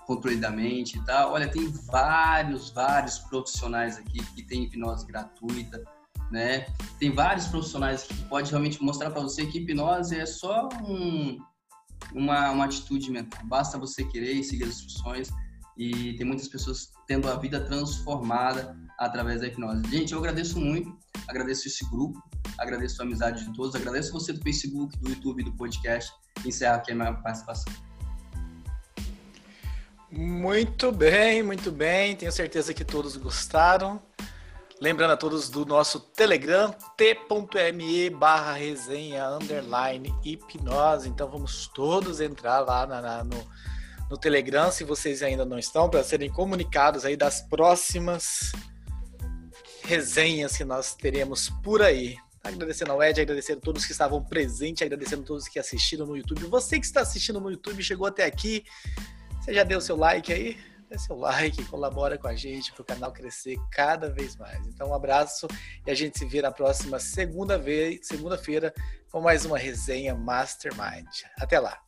controle da mente e tal. Olha, tem vários, vários profissionais aqui que tem hipnose gratuita né? Tem vários profissionais que pode realmente mostrar para você que hipnose é só um, uma, uma atitude mental. Basta você querer e seguir as instruções e tem muitas pessoas tendo a vida transformada através da hipnose. Gente, eu agradeço muito, agradeço esse grupo, agradeço a amizade de todos, agradeço você do Facebook, do YouTube, do podcast. Encerro aqui a minha participação. Muito bem, muito bem. Tenho certeza que todos gostaram. Lembrando a todos do nosso Telegram, t.me barra resenha underline hipnose. Então vamos todos entrar lá na, na, no, no Telegram, se vocês ainda não estão, para serem comunicados aí das próximas resenhas que nós teremos por aí. Agradecendo ao Ed, agradecendo a todos que estavam presentes, agradecendo a todos que assistiram no YouTube. Você que está assistindo no YouTube, chegou até aqui, você já deu seu like aí? dê seu like, colabora com a gente para o canal crescer cada vez mais. Então, um abraço e a gente se vê na próxima segunda-feira segunda com mais uma resenha Mastermind. Até lá!